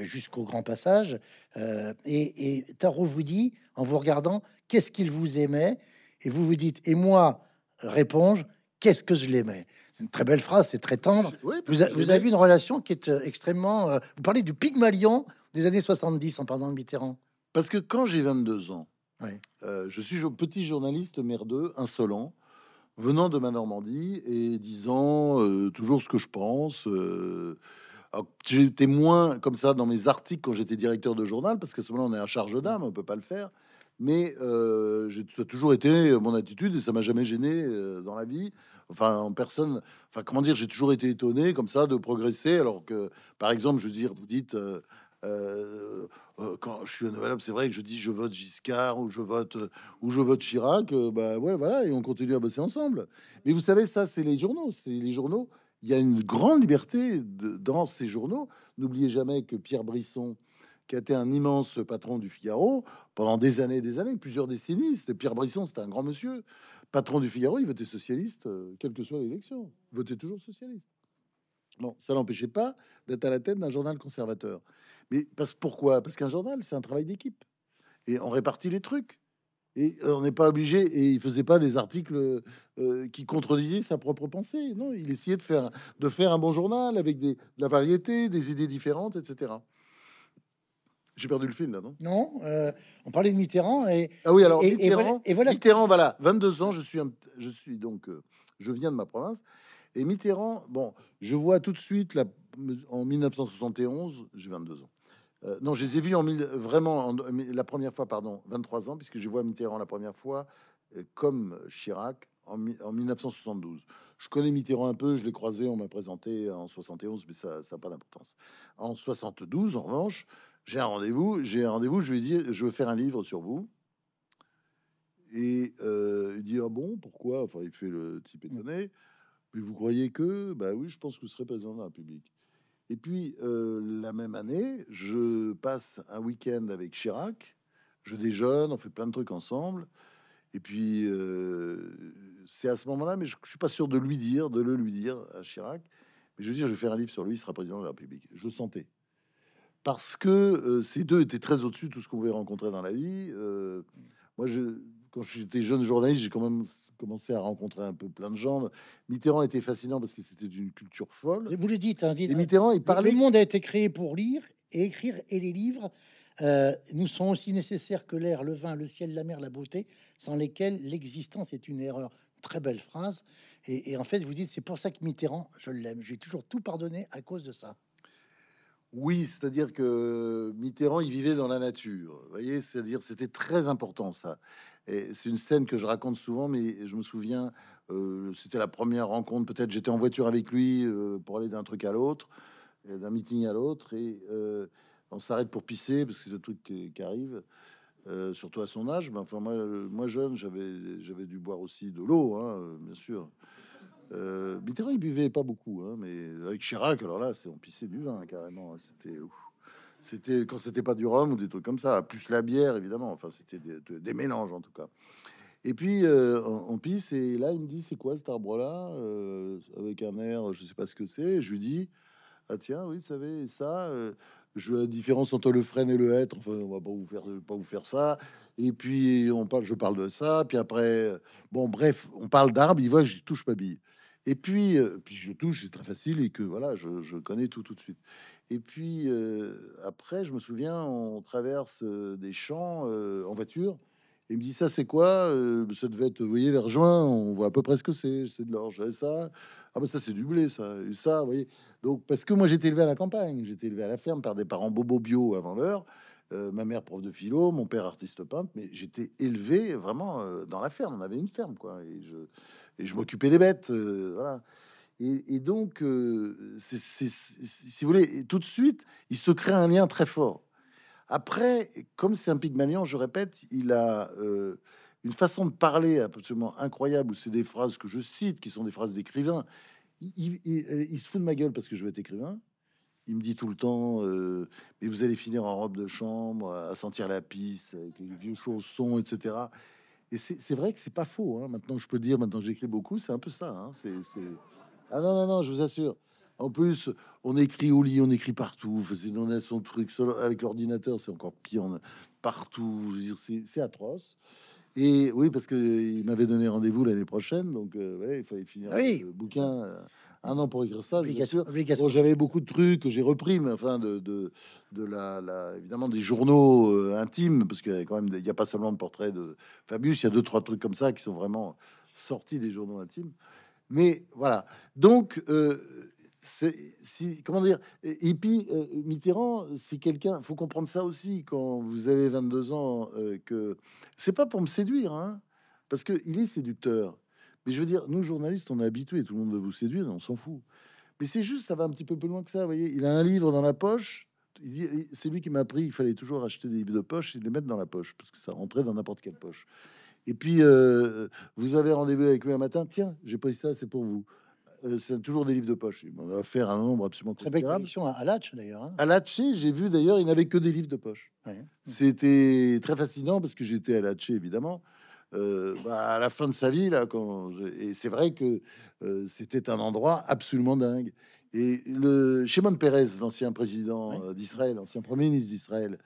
jusqu'au grand passage. et, et Tarot vous dit, en vous regardant, qu'est-ce qu'il vous aimait? Et vous vous dites, et moi, réponds qu'est-ce que je l'aimais? C'est une très belle phrase, c'est très tendre. vous, avez une relation qui est extrêmement... vous parlez du Pygmalion des années 70 en parlant de Mitterrand. Parce que quand j'ai 22 ans, je suis petit journaliste merdeux, insolent, venant de ma Normandie et disant euh, toujours ce que je pense. Euh, j'étais moins comme ça dans mes articles quand j'étais directeur de journal, parce qu'à ce moment-là, on est à charge d'âme, on peut pas le faire. Mais euh, ça a toujours été mon attitude et ça m'a jamais gêné euh, dans la vie. Enfin, en personne. Enfin, comment dire, j'ai toujours été étonné comme ça de progresser, alors que, par exemple, je veux dire, vous dites. Euh, quand je suis un nouvel c'est vrai que je dis je vote Giscard ou je vote ou je vote Chirac. bah ouais, voilà, et on continue à bosser ensemble. Mais vous savez, ça, c'est les journaux. C'est les journaux. Il y a une grande liberté dans ces journaux. N'oubliez jamais que Pierre Brisson, qui a été un immense patron du Figaro pendant des années et des années, plusieurs décennies, c'était Pierre Brisson, c'était un grand monsieur. Patron du Figaro, il votait socialiste, quelle que soit l'élection. Il votait toujours socialiste. Bon, ça n'empêchait pas d'être à la tête d'un journal conservateur. Mais parce, pourquoi? Parce qu'un journal, c'est un travail d'équipe. Et on répartit les trucs. Et euh, on n'est pas obligé. Et il faisait pas des articles euh, qui contredisaient sa propre pensée. Non, il essayait de faire, de faire un bon journal avec des, de la variété, des idées différentes, etc. J'ai perdu le film là, non? Non, euh, on parlait de Mitterrand et ah oui alors Mitterrand, et voilà, Mitterrand, voilà, 22 ans, je suis, je suis donc, je viens de ma province et Mitterrand, bon, je vois tout de suite la, en 1971, j'ai 22 ans. Euh, non, je les ai vus en vraiment la première fois, pardon, 23 ans, puisque je vois Mitterrand la première fois euh, comme Chirac en, 1972. Je connais Mitterrand un peu, je l'ai croisé, on m'a présenté en 71, mais ça n'a pas d'importance. En 72, en revanche, j'ai un rendez-vous, j'ai un rendez-vous, je lui ai dit, je veux faire un livre sur vous. Et euh, il dit, ah bon, pourquoi? Enfin, il fait le type étonné. Mais vous croyez que? Bah oui, je pense que vous serez président de la République. Et puis, euh, la même année, je passe un week-end avec Chirac. Je déjeune, on fait plein de trucs ensemble. Et puis, euh, c'est à ce moment-là, mais je, ne suis pas sûr de lui dire, de le lui dire à Chirac. Mais je veux dire, je vais faire un livre sur lui, il sera président de la République. Je le sentais. Parce que euh, ces deux étaient très au-dessus de tout ce qu'on pouvait rencontrer dans la vie. moi, je, quand j'étais jeune journaliste, j'ai quand même commencé à rencontrer un peu plein de gens. Mitterrand était fascinant parce que c'était d'une culture folle. Vous le dites, hein, et Mitterrand, il parlait. Le monde a été créé pour lire et écrire, et les livres euh, nous sont aussi nécessaires que l'air, le vin, le ciel, la mer, la beauté, sans lesquels l'existence est une erreur. Très belle phrase. Et, et en fait, vous dites, c'est pour ça que Mitterrand, je l'aime. J'ai toujours tout pardonné à cause de ça. Oui, c'est-à-dire que Mitterrand, il vivait dans la nature. Vous voyez, c'est-à-dire c'était très important ça. Et c'est une scène que je raconte souvent, mais je me souviens, euh, c'était la première rencontre. Peut-être j'étais en voiture avec lui euh, pour aller d'un truc à l'autre, d'un meeting à l'autre, et euh, on s'arrête pour pisser parce que c'est le truc qui, arrive. surtout à son âge, mais enfin moi, moi jeune, j'avais j'avais dû boire aussi de l'eau, hein, bien sûr. Euh, Mitterrand, il buvait pas beaucoup, hein, mais avec Chirac, alors là, on pissait du vin carrément. Hein, c'était, c'était quand c'était pas du rhum ou des trucs comme ça, plus la bière évidemment. Enfin, c'était des, mélanges en tout cas. Et puis euh, on, pisse et là, il me dit, c'est quoi cet arbre-là euh, Avec un air, je sais pas ce que c'est. Je lui dis, ah tiens, oui, savez, ça. Euh, je la différence entre le frêne et le hêtre. Enfin, on va pas vous faire, pas vous faire ça. Et puis on parle, je parle de ça. Puis après, bon, bref, on parle d'arbres. Il voit, je touche ma bille. Et puis, euh, puis je touche, c'est très facile et que voilà, je, connais tout tout de suite. Et puis euh, après, je me souviens, on traverse euh, des champs en voiture. Et il me dit ça, c'est quoi Ça devait être, vous voyez, vers juin, on voit à peu près ce que c'est. C'est de l'orge. Ça, ah ben ça, c'est du blé, ça. Et ça, vous voyez. Donc, parce que moi, j'étais élevé à la campagne, j'étais élevé à la ferme par des parents bobo bio avant l'heure. Ma mère prof de philo, mon père artiste peintre, mais j'étais élevé vraiment dans la ferme. On avait une ferme, quoi. Et je, m'occupais des bêtes, euh, voilà. Et, donc, euh, si vous voulez, tout de suite, il se crée un lien très fort. Après, comme c'est un Pygmalion, je répète, il a euh, une façon de parler absolument incroyable, où c'est des phrases que je cite, qui sont des phrases d'écrivain. Il, il, se fout de ma gueule parce que je vais être écrivain. Il me dit tout le temps, mais vous allez finir en robe de chambre, à sentir la pisse, avec les vieux chaussons, etc. Et c'est vrai que c'est pas faux. Hein. Maintenant, je peux dire, maintenant j'écris beaucoup, c'est un peu ça. Hein. Ah non, non, non, je vous assure. En plus, on écrit au lit, on écrit partout. On a son truc avec l'ordinateur, c'est encore pire. On a partout. C'est atroce. Et oui, parce que il m'avait donné rendez-vous l'année prochaine, donc euh, ouais, il fallait finir Ah oui. le bouquin. Un an pour écrire ça. Bon, j'avais beaucoup de trucs que j'ai repris, mais enfin de, de, de la, la- évidemment des journaux euh, intimes, parce qu'il y a quand même, des- il n'y a pas seulement de portrait de Fabius, il y a deux trois trucs comme ça qui sont vraiment sortis des journaux intimes. Mais voilà. Donc, euh, si comment dire. Et et puis euh, Mitterrand, c'est quelqu'un. Faut comprendre ça aussi quand vous avez 22 ans, euh, que c'est pas pour me séduire, hein, parce que il est séducteur. Mais je veux dire, nous journalistes, on est habitués. Tout le monde veut vous séduire, et on s'en fout. Mais c'est juste, ça va un petit peu plus loin que ça. Vous voyez, il a un livre dans la poche. Il dit, c'est lui qui m'a appris. Il fallait toujours acheter des livres de poche et les mettre dans la poche parce que ça rentrait dans n'importe quelle poche. Et puis, euh, vous avez rendez-vous avec lui un matin. Tiens, j'ai pris ça, c'est pour vous. Euh, c'est toujours des livres de poche. Il m'en a offert un nombre absolument Très belle collection à, à Latch, d'ailleurs. hein. À Latché, j'ai vu d'ailleurs, il n'avait que des livres de poche. Ouais. C'était très fascinant parce que j'étais à Latché, évidemment. Euh, bah, à la fin de sa vie, là, quand je- et c'est vrai que euh, c'était un endroit absolument dingue. Et le Shimon Peres, l'ancien président Oui. euh, d'Israël, l'ancien premier ministre d'Israël,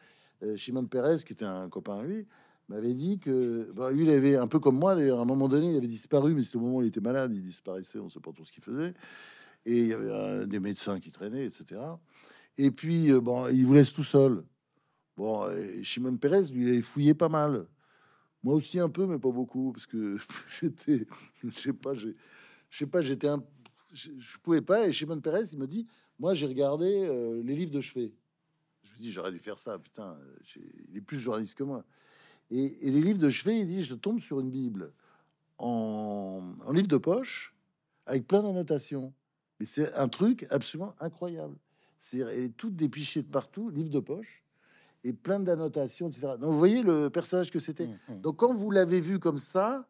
Shimon Peres, qui était un copain à lui, m'avait dit que bah, lui, il avait un peu comme moi, d'ailleurs, à un moment donné, il avait disparu, mais c'était au moment où il était malade, il disparaissait, on ne sait pas trop ce qu'il faisait. Et il y avait euh, des médecins qui traînaient, etc. Et puis, euh, bon, il vous laisse tout seul. Bon, et Shimon Peres, lui, il avait fouillé pas mal. Moi aussi un peu, mais pas beaucoup, parce que j'étais, je sais pas, je sais pas, j'étais un, je, pouvais pas. Et Shimon Peres, il me dit, moi, j'ai regardé euh, les livres de chevet. Je lui dis, j'aurais dû faire ça, putain, il est plus journaliste que moi. Et, les livres de chevet, il dit, je tombe sur une Bible en, livre de poche avec plein d'annotations. Mais c'est un truc absolument incroyable. C'est elle est toute dépichée de partout, livre de poche, et plein d'annotations, etc. Donc vous voyez le personnage que c'était. Hum, hum. Donc quand vous l'avez vu comme ça,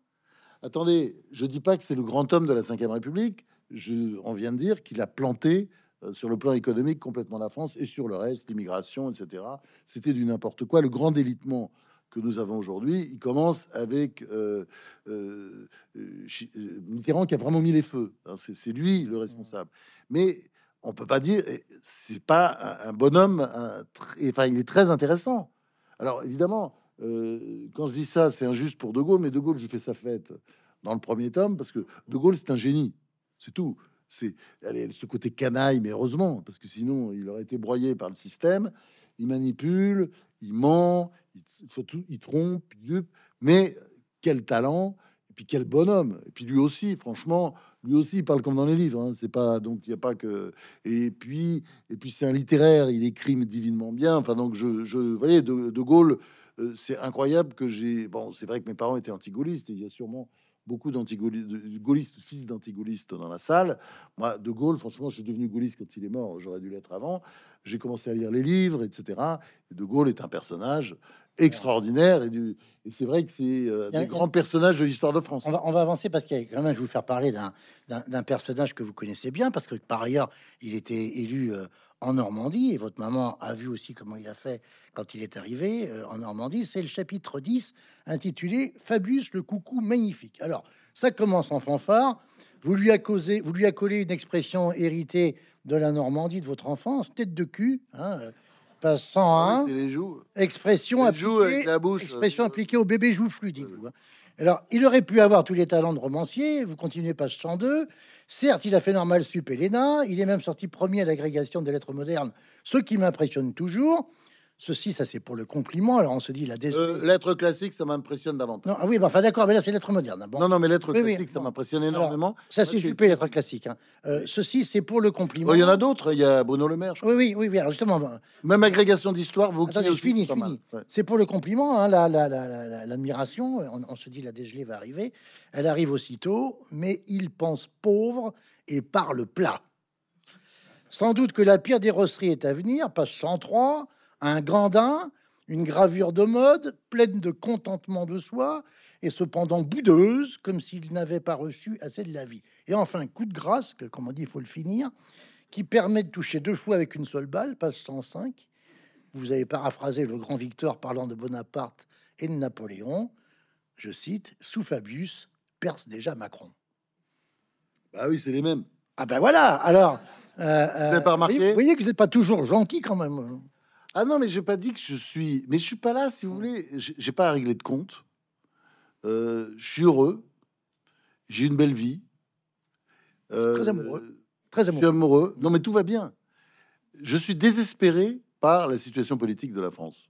attendez, je dis pas que c'est le grand homme de la Ve République. Je, on vient de dire qu'il a planté euh, sur le plan économique complètement la France et sur le reste, l'immigration, etc. C'était du n'importe quoi. Le grand délitement que nous avons aujourd'hui, il commence avec euh, euh, Mitterrand qui a vraiment mis les feux. hein. c'est, c'est lui le responsable. Mais on peut pas dire, c'est pas un, bonhomme. un enfin, il est très intéressant. Alors évidemment, euh, quand je dis ça, c'est injuste pour De Gaulle, mais De Gaulle, je fais sa fête dans le premier tome parce que De Gaulle, c'est un génie, c'est tout. C'est ce côté canaille, mais heureusement, parce que sinon, il aurait été broyé par le système. Il manipule, il ment, il, il trompe, il dupe, mais quel talent et puis quel bonhomme. Et puis lui aussi, franchement, lui aussi, il parle comme dans les livres. hein. C'est pas donc il n'y a pas que. Et puis et puis c'est un littéraire. Il écrit divinement bien. Enfin donc je, je voyez de, de Gaulle. euh, c'est incroyable que j'ai. Bon, c'est vrai que mes parents étaient anti-gaullistes. Il y a sûrement beaucoup d'anti-gaullistes, fils d'anti-gaullistes dans la salle. Moi, De Gaulle, franchement, je suis devenu gaulliste quand il est mort. J'aurais dû l'être avant. J'ai commencé à lire les livres, etc. Et de Gaulle est un personnage extraordinaire. Et, du- et c'est vrai que c'est euh, des grands personnages de l'histoire de France. On va, on va avancer parce qu'il y a quand même, je vais vous faire parler d'un- personnage que vous connaissez bien, parce que par ailleurs, il était élu euh, en Normandie, et votre maman a vu aussi comment il a fait quand il est arrivé euh, en Normandie. C'est le chapitre 10, intitulé Fabius le coucou magnifique. Alors, ça commence en fanfare. Vous lui, a causé, vous lui a collé une expression héritée de la Normandie de votre enfance, tête de cul, hein, euh, page 101. C'est les joues. Expression Les joues avec appliquée, la bouche. expression appliquée au bébé joufflu, dites-vous. hein. Alors, il aurait pu avoir tous les talents de romancier. Vous continuez page 102. Certes, il a fait normal sup et l'ENA. Il est même sorti premier à l'agrégation des lettres modernes, ce qui m'impressionne toujours. Ceci, ça c'est pour le compliment. Alors on se dit la. Euh, lettres classiques, ça m'impressionne davantage. Non, ah oui, bah, enfin d'accord, mais là c'est hein. Bon, Non, non, mais Oui, oui, classiques, ça bon. m'impressionne Alors, énormément. ça c'est super lettres classiques. hein. Euh, ceci, c'est pour le compliment. Oh, Il y en a d'autres. Il y a Bruno Le Maire. je crois. Oui, oui, oui, oui. Alors justement, Même agrégation d'histoire, vous Attendez, je finis, je finis. Ouais. C'est pour le compliment, hein, la- la- la- la- la- l'admiration. on, on se dit la dégelée va arriver. Elle arrive aussitôt, mais il pense pauvre et parle plat. Sans doute que la pire des rosseries est à venir. Page 103, un gandin, une gravure de mode, pleine de contentement de soi, et cependant boudeuse, comme s'il n'avait pas reçu assez de la vie. Et enfin, coup de grâce, que, comme on dit, il faut le finir, qui permet de toucher deux fois avec une seule balle, page 105. Vous avez paraphrasé le grand Victor parlant de Bonaparte et de Napoléon. Je cite, sous Fabius, perce déjà Macron. Bah oui, c'est les mêmes. Ah ben voilà, alors, Euh, Vous n'avez pas euh, remarqué Vous voyez que vous n'êtes pas toujours gentil quand même. Ah non, mais j'ai pas dit que je suis. Mais je suis pas là, si vous voulez. J'ai pas à régler de compte. Euh, je suis heureux. J'ai une belle vie. Euh, Très amoureux. Très Je suis amoureux. amoureux. Non, mais tout va bien. Je suis désespéré par la situation politique de la France.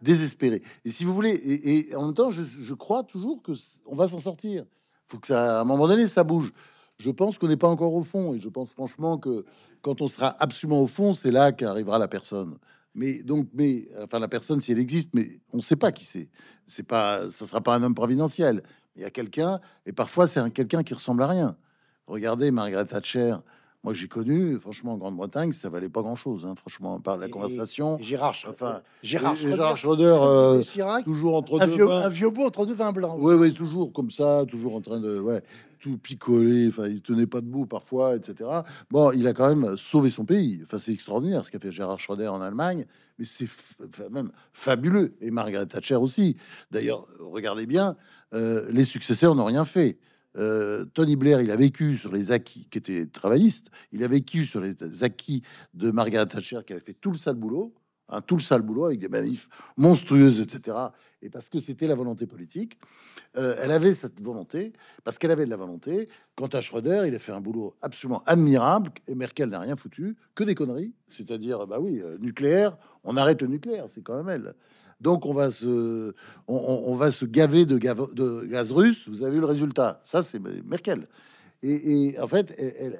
Désespéré. Et si vous voulez, et, et en même temps, je, je crois toujours que on va s'en sortir. Faut que ça, à un moment donné, ça bouge. Je pense qu'on n'est pas encore au fond, et je pense franchement que quand on sera absolument au fond, c'est là qu'arrivera la personne. Mais donc, mais enfin la personne, si elle existe, mais on ne sait pas qui c'est. C'est pas, ça sera pas un homme providentiel. Il y a quelqu'un, et parfois c'est un quelqu'un qui ressemble à rien. Regardez Margaret Thatcher. Moi, j'ai connu, franchement, en Grande-Bretagne, ça valait pas grand-chose. hein, franchement, par la Et- conversation. Et Gérard, Enfin, Gérard et- et Schröder, Gérard Schröder, euh, Chirac, toujours entre un deux vieux, vins. un vieux beau entre deux vins blancs. Oui, oui, toujours comme ça, toujours en train de ouais, tout picoler. Enfin, il tenait pas debout parfois, etc. Bon, il a quand même sauvé son pays. Enfin, c'est extraordinaire ce qu'a fait Gérard Schröder en Allemagne, mais c'est enfin, même fabuleux. Et Margaret Thatcher aussi. D'ailleurs, regardez bien, euh, les successeurs n'ont rien fait. Euh, Tony Blair, il a vécu sur les acquis qui étaient travaillistes. Il a vécu sur les acquis de Margaret Thatcher qui avait fait tout le sale boulot, hein, tout le sale boulot avec des manifs monstrueuses, etc. Et parce que c'était la volonté politique, euh, elle avait cette volonté, parce qu'elle avait de la volonté. Quant à Schröder, il a fait un boulot absolument admirable, et Merkel n'a rien foutu, que des conneries. C'est-à-dire, bah oui, euh, nucléaire, on arrête le nucléaire, c'est quand même elle. Donc on va se, on, va se gaver de, gave- de gaz russe. Vous avez vu le résultat. Ça, c'est Merkel. Et, et en fait,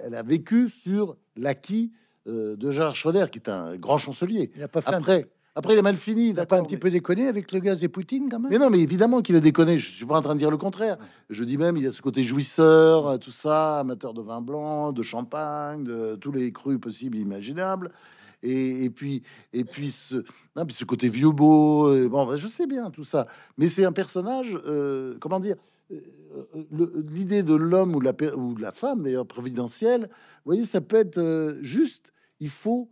elle, a vécu sur l'acquis euh, de Gérard Schröder, qui est un grand chancelier. Il a pas fait un, Après, après, il a mal fini. il a pas un petit mais- peu déconné avec le gaz et Poutine quand même? Mais non, mais évidemment qu'il a déconné. Je suis pas en train de dire le contraire. Je dis même, il y a ce côté jouisseur, euh, tout ça, amateur de vin blanc, de champagne, de tous les crus possibles et imaginables. Et, puis, et puis ce, côté vieux beau. euh, Bon, ben, je sais bien tout ça. Mais c'est un personnage, euh, comment dire, euh, l'idée de l'homme ou de la, ou de la femme, d'ailleurs, providentielle, vous voyez, ça peut être juste. Il faut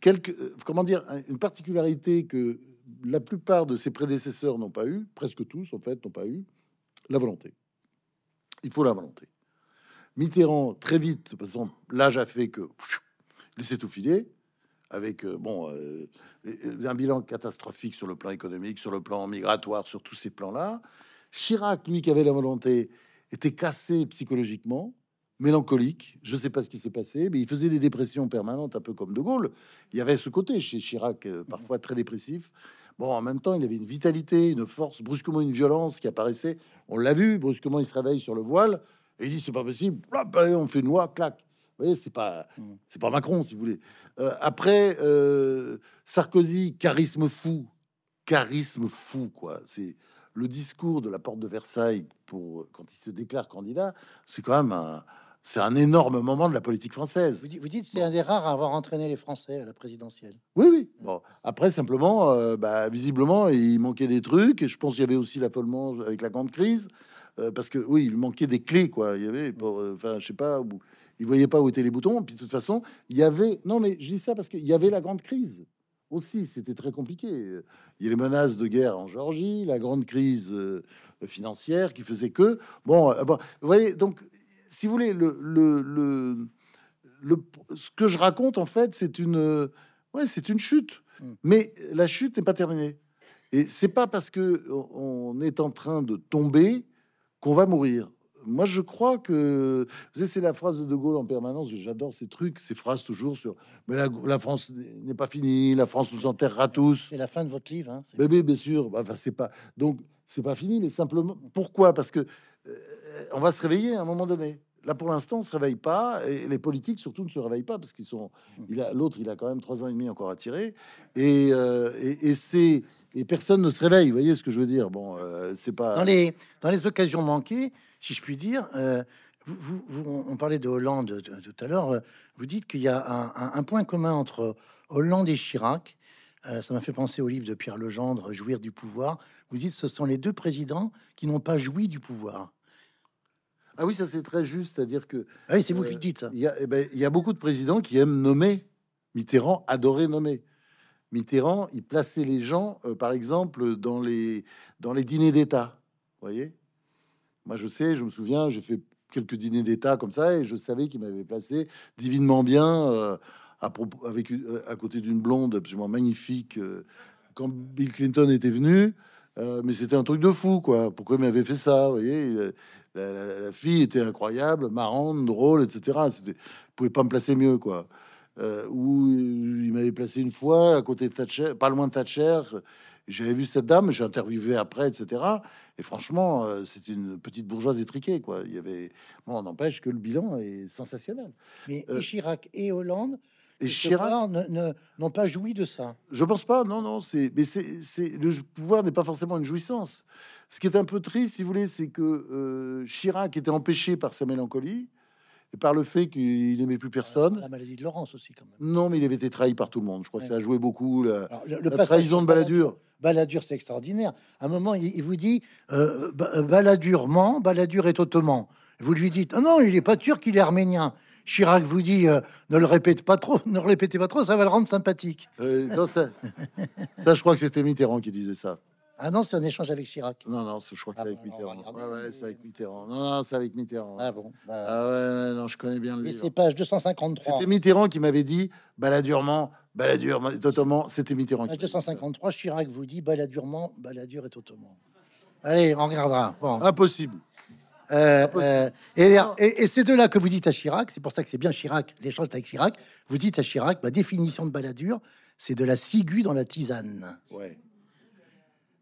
quelque, comment dire, un- une particularité que la plupart de ses prédécesseurs n'ont pas eu, presque tous en fait n'ont pas eu, la volonté. Il faut la volonté. Mitterrand, très vite, toute façon, l'âge a fait que pfiou, laissez tout filer, avec euh, bon euh, un bilan catastrophique sur le plan économique, sur le plan migratoire, sur tous ces plans-là. Chirac, lui, qui avait la volonté, était cassé psychologiquement, mélancolique. Je ne sais pas ce qui s'est passé, mais il faisait des dépressions permanentes, un peu comme De Gaulle. Il y avait ce côté chez Chirac, euh, parfois très dépressif. Bon, en même temps, il avait une vitalité, une force, brusquement une violence qui apparaissait. On l'a vu, brusquement, il se réveille sur le voile et il dit c'est pas possible. On fait une loi, clac. Vous voyez, c'est pas, Mm. c'est pas Macron, si vous voulez. Euh, après, euh, Sarkozy, charisme fou, charisme fou, quoi. C'est le discours de la porte de Versailles pour quand il se déclare candidat. C'est quand même un, c'est un énorme moment de la politique française. Vous dites, vous dites c'est un des rares à avoir entraîné les Français à la présidentielle. Oui, oui. Bon, après, simplement, euh, bah, visiblement, il manquait des trucs. Et je pense qu'il y avait aussi l'affolement avec la grande crise. euh, parce que, oui, il manquait des clés, quoi. Il y avait, euh, enfin, je sais pas, où, il voyait pas où étaient les boutons. Puis, de toute façon, il y avait. Non, mais je dis ça parce qu'il y avait la grande crise aussi. C'était très compliqué. Il y a les menaces de guerre en Géorgie, la grande crise euh, financière qui faisait que. Bon, euh, bon, vous voyez, donc, si vous voulez, le, le, le, le- ce que je raconte, en fait, c'est une. euh, Ouais, c'est une chute. Mm. Mais la chute n'est pas terminée. Et c'est pas parce que on est en train de tomber qu'on va mourir. Moi, je crois que vous savez, c'est la phrase de De Gaulle en permanence. J'adore ces trucs, ces phrases toujours sur. Mais la, la France n'est pas finie. La France nous enterrera tous. C'est la fin de votre livre. Hein, c'est- Bébé, bien sûr. Bah, Enfin, c'est pas. Donc, c'est pas fini, mais simplement. Pourquoi? Parce que euh, on va se réveiller à un moment donné. Là, pour l'instant, on se réveille pas, et les politiques surtout ne se réveillent pas parce qu'ils sont. Il a l'autre, il a quand même trois ans et demi encore à tirer, et euh, et, et c'est et personne ne se réveille. Vous voyez ce que je veux dire Bon, euh, c'est pas. Dans les, dans les occasions manquées, si je puis dire, euh, vous, vous- on parlait de Hollande euh, tout à l'heure. euh, Vous dites qu'il y a un, un- un point commun entre Hollande et Chirac. Euh, ça m'a fait penser au livre de Pierre Legendre, Jouir du pouvoir. Vous dites ce sont les deux présidents qui n'ont pas joui du pouvoir. Ah oui, ça c'est très juste, c'est-à-dire que Ah oui, c'est vous qui le dites. Il y, a, eh ben, il y a beaucoup de présidents qui aiment nommer. Mitterrand adorait nommer. Mitterrand, il plaçait les gens, euh, par exemple, dans les, dans les dîners d'État. Voyez? Moi, je sais, je me souviens, j'ai fait quelques dîners d'État comme ça, et je savais qu'il m'avait placé divinement bien euh, à, avec, euh, à côté d'une blonde absolument magnifique quand Bill Clinton était venu. mais c'était un truc de fou, quoi. Pourquoi il m'avait fait ça Vous voyez, la, fille était incroyable, marrante, drôle, etc. C'était, pouvait pas me placer mieux, quoi. Où il m'avait placé une fois à côté de Thatcher, pas loin de Thatcher. J'avais vu cette dame, j'ai interviewé après, etc. Et franchement, euh, c'est une petite bourgeoise étriquée, quoi. Il y avait, bon, on n'empêche que le bilan est sensationnel. Mais et euh, Chirac et Hollande et Chirac n'ont pas joui de ça. Je pense pas, non, non. C'est, mais c'est, le pouvoir n'est pas forcément une jouissance. Ce qui est un peu triste, si vous voulez, c'est que euh, Chirac était empêché par sa mélancolie et par le fait qu'il n'aimait plus personne. La maladie de Laurence aussi, quand même. Non, mais il avait été trahi par tout le monde. Je crois que ça a joué beaucoup. La, le, trahison de Balladur. Balladur, c'est extraordinaire. À un moment, il, vous dit euh, Balladur ment, Balladur est ottoman. Vous lui dites oh non, il est pas turc, il est arménien. Chirac vous dit euh, ne le répète pas trop, ne le répétez pas trop, ça va le rendre sympathique. Euh, ça, ça, je crois que c'était Mitterrand qui disait ça. Ah non, c'est un échange avec Chirac. Non, non, je crois que c'est ah avec Mitterrand. ouais, c'est avec Mitterrand. Non, non, c'est avec Mitterrand. Ah bon bah... Ah ouais, non, je connais bien le livre. c'est page 253. C'était Mitterrand qui m'avait dit baladurement, baladure est ottoman. C'était Mitterrand. Page 253, Chirac vous dit baladurement, baladur est ottoman. Allez, on regardera. Bon. Impossible. Euh, euh, et, et, c'est de là que vous dites à Chirac, c'est pour ça que c'est bien Chirac, l'échange avec Chirac, vous dites à Chirac, ma définition de baladure, c'est de la ciguë dans la tisane. Ouais.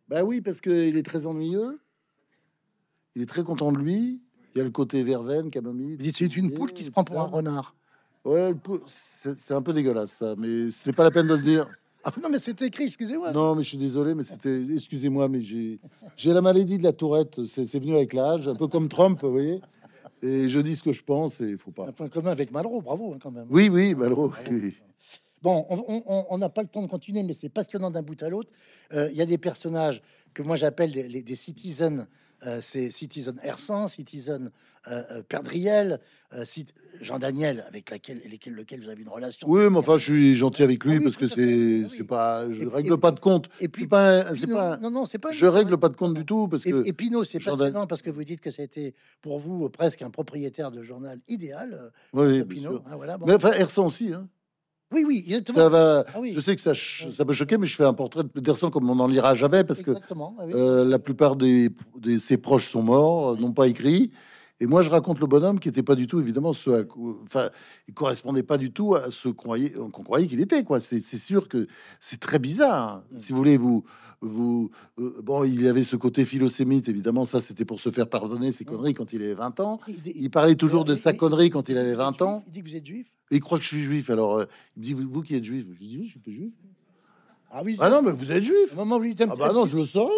Bah oui, parce qu'il est très ennuyeux. Il est très content de lui. Il y a le côté verveine, camomille. C'est une poule qui se prend pour un renard. Ouais, c'est un peu dégueulasse ça, mais c'est pas la peine de le dire. Ah non, mais c'est écrit, excusez-moi. Non, mais je suis désolé, mais c'était. Excusez-moi, mais j'ai la maladie de la tourette. C'est venu avec l'âge, un peu comme Trump, vous voyez. Et je dis ce que je pense et il faut pas. Un point commun avec Malraux, bravo hein, quand même. Oui, oui, Malraux. Oui. Bon, on n'a pas le temps de continuer, mais c'est passionnant d'un bout à l'autre. Euh, il y a des personnages que moi j'appelle des, des, citizens. Euh, c'est Citizen Hersan, Citizen euh, Perdriel, Jean Daniel, avec laquelle, lesquels, lequel vous avez une relation. Oui, mais enfin, je suis gentil avec lui ah parce que c'est ah c'est pas, je règle pas de compte. Et puis pas, c'est pas, non, non, c'est pas. Je règle pas de compte du tout parce que. Et, Pinot, c'est passionnant parce que vous dites que c'était pour vous presque un propriétaire de journal idéal. Oui, Pinot. Ah, voilà, Mais enfin, Hersan aussi. Hein. Oui, oui, Ça va. Ah je sais que ça, ça peut choquer, mais je fais un portrait de Peterson comme on n'en lira jamais parce que ah euh, la plupart de ses proches sont morts, euh, n'ont pas écrit. Et moi, je raconte le bonhomme qui n'était pas du tout, évidemment, ce, enfin, il correspondait pas du tout à ce qu'on croyait, qu'il était. Quoi, c'est sûr que c'est très bizarre. Hein. Mm. Si vous voulez, vous, vous, euh, bon, il y avait ce côté philosémite, évidemment. Ça, c'était pour se faire pardonner ses mm. conneries quand il avait 20 ans. Il parlait toujours de sa connerie quand il avait 20 ans. Il dit que vous êtes juif. il croit que je suis juif. Alors, euh, il me dit vous, qui êtes juif. Je dis oui, je suis pas juif. Ah oui. Ah non, mais vous êtes juif. Maman, vous ah bah non, je le saurais.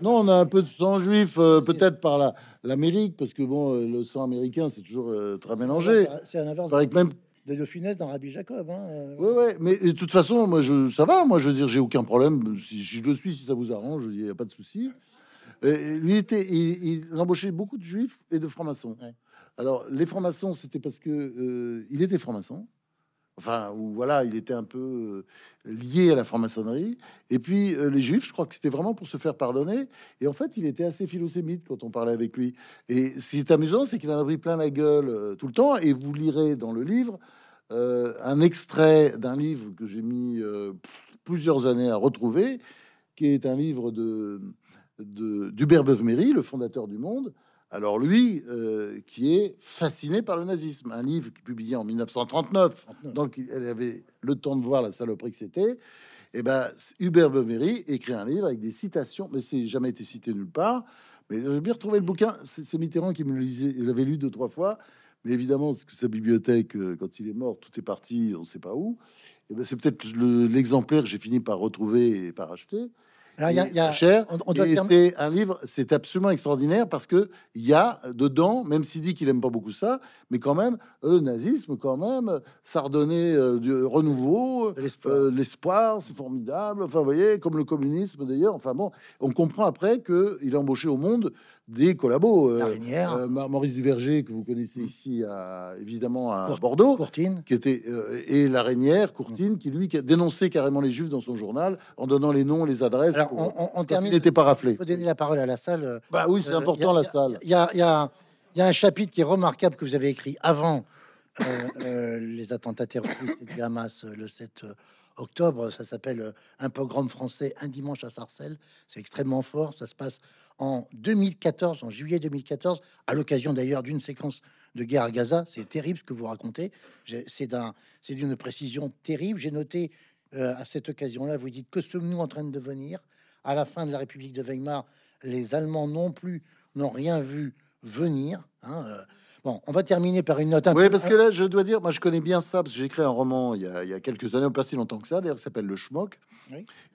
Non, on a un peu de sang juif, euh, peut-être par la l'Amérique, parce que bon, euh, le sang américain, c'est toujours euh, très mélangé. C'est un inverse. Avec même de finesse dans Rabbi Jacob. Hein, Oui, ouais, mais de toute façon, moi, je, ça va. Moi, je veux dire, j'ai aucun problème. Si, je le suis, si ça vous arrange, il n'y a pas de souci. lui était, il, embauchait beaucoup de juifs et de francs-maçons. Alors, les francs-maçons, c'était parce que il était franc-maçon enfin, où voilà, il était un peu euh, lié à la franc-maçonnerie. Et puis euh, les juifs, je crois que c'était vraiment pour se faire pardonner. Et en fait, il était assez philosémite quand on parlait avec lui. Et ce qui est amusant, c'est qu'il en a pris plein la gueule euh, tout le temps. Et vous lirez dans le livre un extrait d'un livre que j'ai mis plusieurs années à retrouver, qui est un livre de d'Hubert Beuve-Méry, le fondateur du Monde, alors lui, euh, qui est fasciné par le nazisme, un livre qui est publié en 1939, donc elle avait le temps de voir la saloperie que c'était. Et eh ben Hubert Beumery écrit un livre avec des citations, mais c'est jamais été cité nulle part. Mais j'ai bien retrouvé le bouquin. C'est Mitterrand qui me le lisait. Il l'avait lu deux trois fois. Mais évidemment, que sa bibliothèque, euh, quand il est mort, tout est parti, on ne sait pas où. Et eh ben, c'est peut-être l'exemplaire que j'ai fini par retrouver et par acheter. Alors, y a, cher. On, c'est un livre, c'est absolument extraordinaire parce que il y a dedans, même s'il dit qu'il aime pas beaucoup ça, mais quand même le nazisme, quand même, ça redonnait euh, du renouveau, euh, l'espoir, c'est formidable. Enfin, vous voyez, comme le communisme d'ailleurs. Enfin bon, on comprend après que il a embauché au monde des collabos. Euh, euh, Maurice Duverger, que vous connaissez ici, à, évidemment à Bordeaux, Courtine. qui était euh, et la Reynière, Courtine, qui lui qui a dénoncé carrément les Juifs dans son journal en donnant les noms, les adresses. on, termine. Il n'était pas raflé. Il faut donner la parole à la salle. Bah oui, c'est important la salle. Il y a, y a un chapitre qui est remarquable que vous avez écrit avant euh, euh, les attentats terroristes du Hamas euh, le 7 octobre. Ça s'appelle Un pogrom français, un dimanche à Sarcelles. C'est extrêmement fort. Ça se passe en 2014, en juillet 2014, à l'occasion d'ailleurs d'une séquence de guerre à Gaza. C'est terrible ce que vous racontez. C'est d'une précision terrible. J'ai noté à cette occasion-là, vous dites que sommes-nous en train de devenir à la fin de la République de Weimar Les Allemands non plus n'ont rien vu venir. Hein, Bon, on va terminer par une note. oui, parce que là, je dois dire, moi, je connais bien ça parce que j'ai écrit un roman il y, a, quelques années, pas si longtemps que ça, d'ailleurs, qui s'appelle Le Schmock,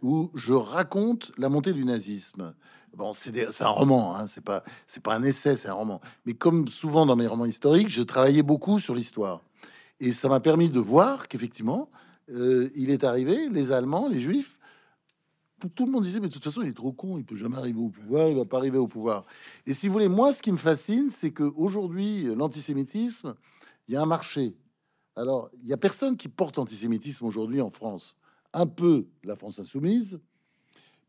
où je raconte la montée du nazisme. Bon, c'est un roman, hein, c'est pas, pas un essai, c'est un roman. Mais comme souvent dans mes romans historiques, je travaillais beaucoup sur l'histoire, et ça m'a permis de voir qu'effectivement, euh, il est arrivé, les Allemands, les Juifs tout le monde disait, mais de toute façon, il est trop con, il peut jamais arriver au pouvoir, il va pas arriver au pouvoir. Et si vous voulez, moi, ce qui me fascine, c'est que aujourd'hui, l'antisémitisme, il y a un marché. Alors, il y a personne qui porte antisémitisme aujourd'hui en France. Un peu la France insoumise,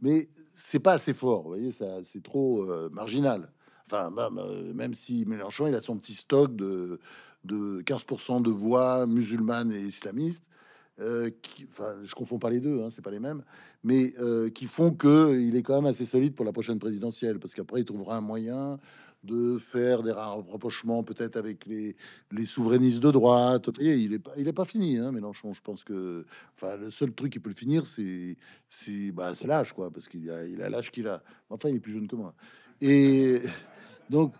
mais c'est pas assez fort. Vous voyez, ça, c'est trop euh, marginal. Enfin, bah, bah, même si Mélenchon, il a son petit stock de, de 15% de voix musulmanes et islamistes, euh, qui, je confonds pas les deux, hein, c'est pas les mêmes, mais euh, qui font que il est quand même assez solide pour la prochaine présidentielle, parce qu'après il trouvera un moyen de faire des rapprochements peut-être avec les, souverainistes de droite. Il est pas, fini, hein, Mélenchon. Je pense que, le seul truc qui peut le finir, c'est, c'est, bah, l'âge, quoi, parce qu'il a, il a l'âge qu'il a. Enfin, il est plus jeune que moi. Et donc,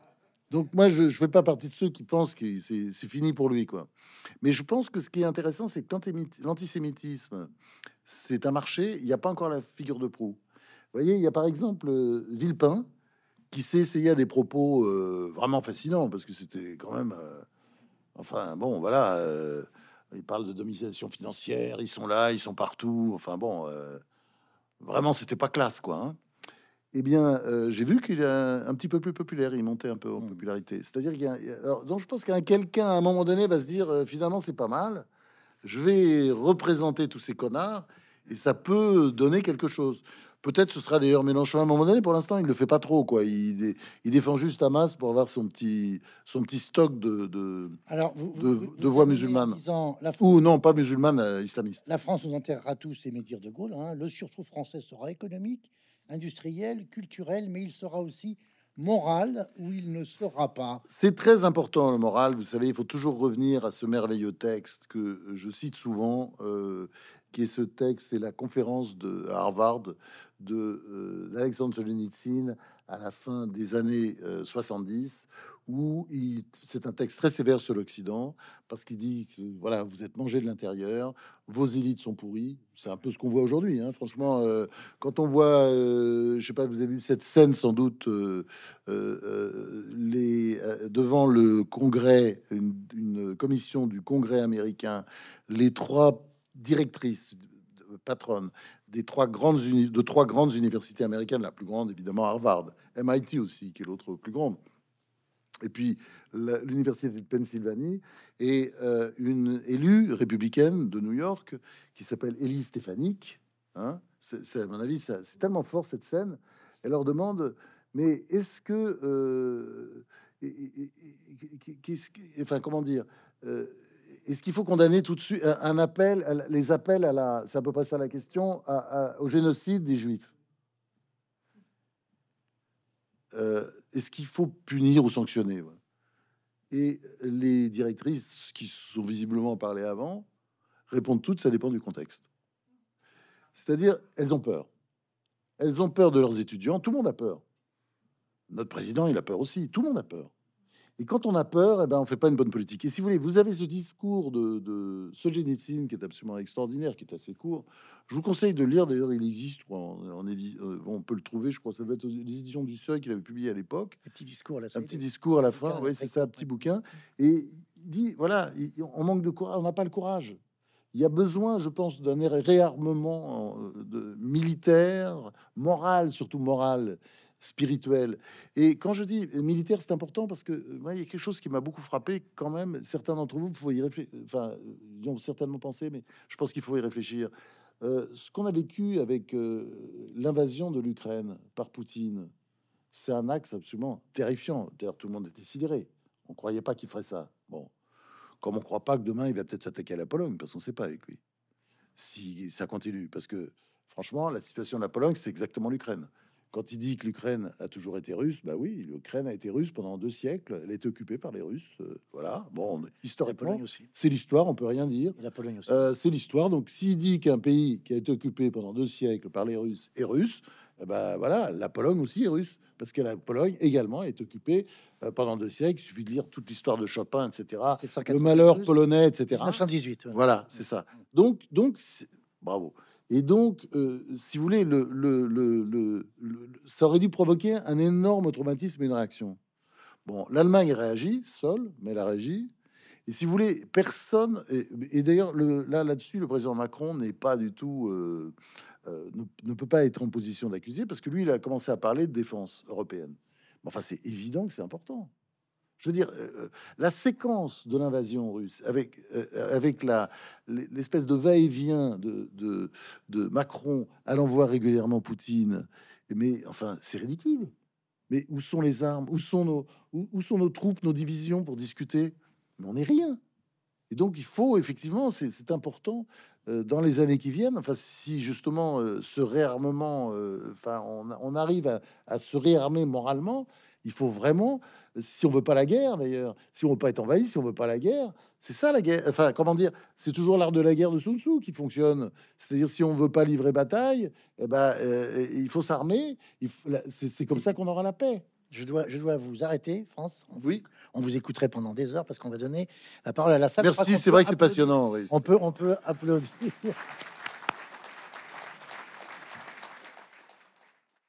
donc moi, je ne fais pas partie de ceux qui pensent que c'est fini pour lui, quoi. Mais je pense que ce qui est intéressant, c'est que l'antisémitisme, c'est un marché. Il n'y a pas encore la figure de proue. Vous voyez, il y a par exemple euh, Villepin qui s'est essayé à des propos euh, vraiment fascinants parce que c'était quand même, euh, enfin bon, voilà, il parle de domination financière, ils sont là, ils sont partout. Enfin bon, vraiment, c'était pas classe, quoi. Hein eh bien, euh, j'ai vu qu'il est un petit peu plus populaire, il montait un peu en mmh. popularité. C'est-à-dire qu'il y a, alors, donc je pense qu'un quelqu'un à un moment donné va se dire euh, finalement c'est pas mal, je vais représenter tous ces connards et ça peut donner quelque chose. Peut-être ce sera d'ailleurs Mélenchon à un moment donné. Pour l'instant, il le fait pas trop, quoi. Il, il défend juste Hamas pour avoir son petit, son petit stock de, de, Alors, de, voix musulmanes. Ou non, pas musulmanes, euh, islamistes. La France nous enterrera tous, aimait dire De Gaulle. Hein. Le surtout français sera économique industriel, culturel, mais il sera aussi moral ou il ne sera pas. C'est très important le moral. Vous savez, il faut toujours revenir à ce merveilleux texte que je cite souvent, euh, qui est ce texte, c'est la conférence de Harvard de euh, Alexandre Solzhenitsyn à la fin des années 70, euh, où c'est un texte très sévère sur l'Occident, parce qu'il dit que voilà, vous êtes mangé de l'intérieur, vos élites sont pourries. C'est un peu ce qu'on voit aujourd'hui. Hein. Franchement, euh, quand on voit, euh, je sais pas, vous avez vu cette scène sans doute euh, les, devant le Congrès, une, une, commission du Congrès américain, les trois directrices, patronnes des trois grandes de trois grandes universités américaines, la plus grande évidemment Harvard, MIT aussi, qui est l'autre plus grande et puis l'université de Pennsylvanie, et euh, une élue républicaine de New York qui s'appelle Elise Stefanik. Hein, c'est à mon avis, c'est tellement fort cette scène. Elle leur demande, mais est-ce que, euh, comment dire, euh, est-ce qu'il faut condamner tout de suite un appel, les appels à la, c'est à peu près ça la question, au génocide des Juifs? Est-ce qu'il faut punir ou sanctionner Et les directrices qui sont visiblement parlé avant répondent toutes, ça dépend du contexte. C'est-à-dire, elles ont peur. Elles ont peur de leurs étudiants. Tout le monde a peur. Notre président, il a peur aussi. Tout le monde a peur. Et quand on a peur, eh ben, on fait pas une bonne politique. Et si vous voulez, vous avez ce discours de, de Solzhenitsyn qui est absolument extraordinaire, qui est assez court. Je vous conseille de lire. D'ailleurs, il existe. On, on, euh, on peut le trouver. Je crois ça doit être les éditions du Seuil qu'il avait publié à l'époque. Un petit discours à la fin. Un petit discours à la fin. Oui, c'est ça, un petit bouquin. Et il dit voilà, on manque de courage. On n'a pas le courage. Il y a besoin, je pense, d'un réarmement euh, de, militaire, moral, surtout moral, spirituel. Et quand je dis militaire, c'est important parce que euh, il y a quelque chose qui m'a beaucoup frappé quand même. Certains d'entre vous, faut y enfin, ils ont certainement pensé, mais je pense qu'il faut y réfléchir. Euh, ce qu'on a vécu avec euh, l'invasion de l'Ukraine par Poutine, c'est un axe absolument terrifiant. D'ailleurs, tout le monde était sidéré. On croyait pas qu'il ferait ça. Bon, comme on croit pas que demain il va peut-être s'attaquer à la Pologne, parce qu'on sait pas avec lui. Si ça continue, parce que franchement, la situation de la Pologne, c'est exactement l'Ukraine. Quand il dit que l'Ukraine a toujours été russe, bah oui, l'Ukraine a été russe pendant deux siècles. Elle est occupée par les Russes. euh, voilà. Bon, La historiquement, c'est l'histoire. On peut rien dire. Et la Pologne aussi. Euh, c'est l'histoire. Donc, s'il dit qu'un pays qui a été occupé pendant deux siècles par les Russes est russe, eh ben voilà, la Pologne aussi est russe, parce que la Pologne également est occupée euh, pendant deux siècles. Il suffit de lire toute l'histoire de Chopin, etc. Le 792, malheur polonais, etc. 1918. ouais. Voilà, c'est ça. Donc, donc, bravo. Et donc, euh, si vous voulez, le, ça aurait dû provoquer un énorme traumatisme et une réaction. Bon, l'Allemagne réagit seule, mais elle a réagi. Et si vous voulez, personne. Et, d'ailleurs, le- là, là-dessus, le président Macron n'est pas du tout. euh, euh, ne, ne peut pas être en position d'accuser parce que lui, il a commencé à parler de défense européenne. Mais enfin, c'est évident que c'est important. Je veux dire, euh, la séquence de l'invasion russe, avec, euh, avec la, l'espèce de va-et-vient de, de, Macron allant voir régulièrement Poutine, mais enfin, c'est ridicule. Mais où sont les armes? Où sont nos, où, sont nos troupes, nos divisions pour discuter? Mais on n'est rien. Et donc, il faut effectivement, c'est c'est important euh, dans les années qui viennent. Enfin, si justement euh, ce réarmement, euh, enfin, on, arrive à se réarmer moralement, il faut vraiment, si on veut pas la guerre d'ailleurs, si on veut pas être envahi, si on veut pas la guerre, c'est ça la guerre. Enfin, comment dire C'est toujours l'art de la guerre de Sun Tzu qui fonctionne. C'est-à-dire, si on veut pas livrer bataille, eh ben, euh, il faut s'armer. C'est comme ça qu'on aura la paix. Je dois, je dois vous arrêter, France. On, Oui. on vous écouterait pendant des heures parce qu'on va donner la parole à la salle. Merci. C'est vrai que c'est passionnant. oui. On peut, on peut applaudir.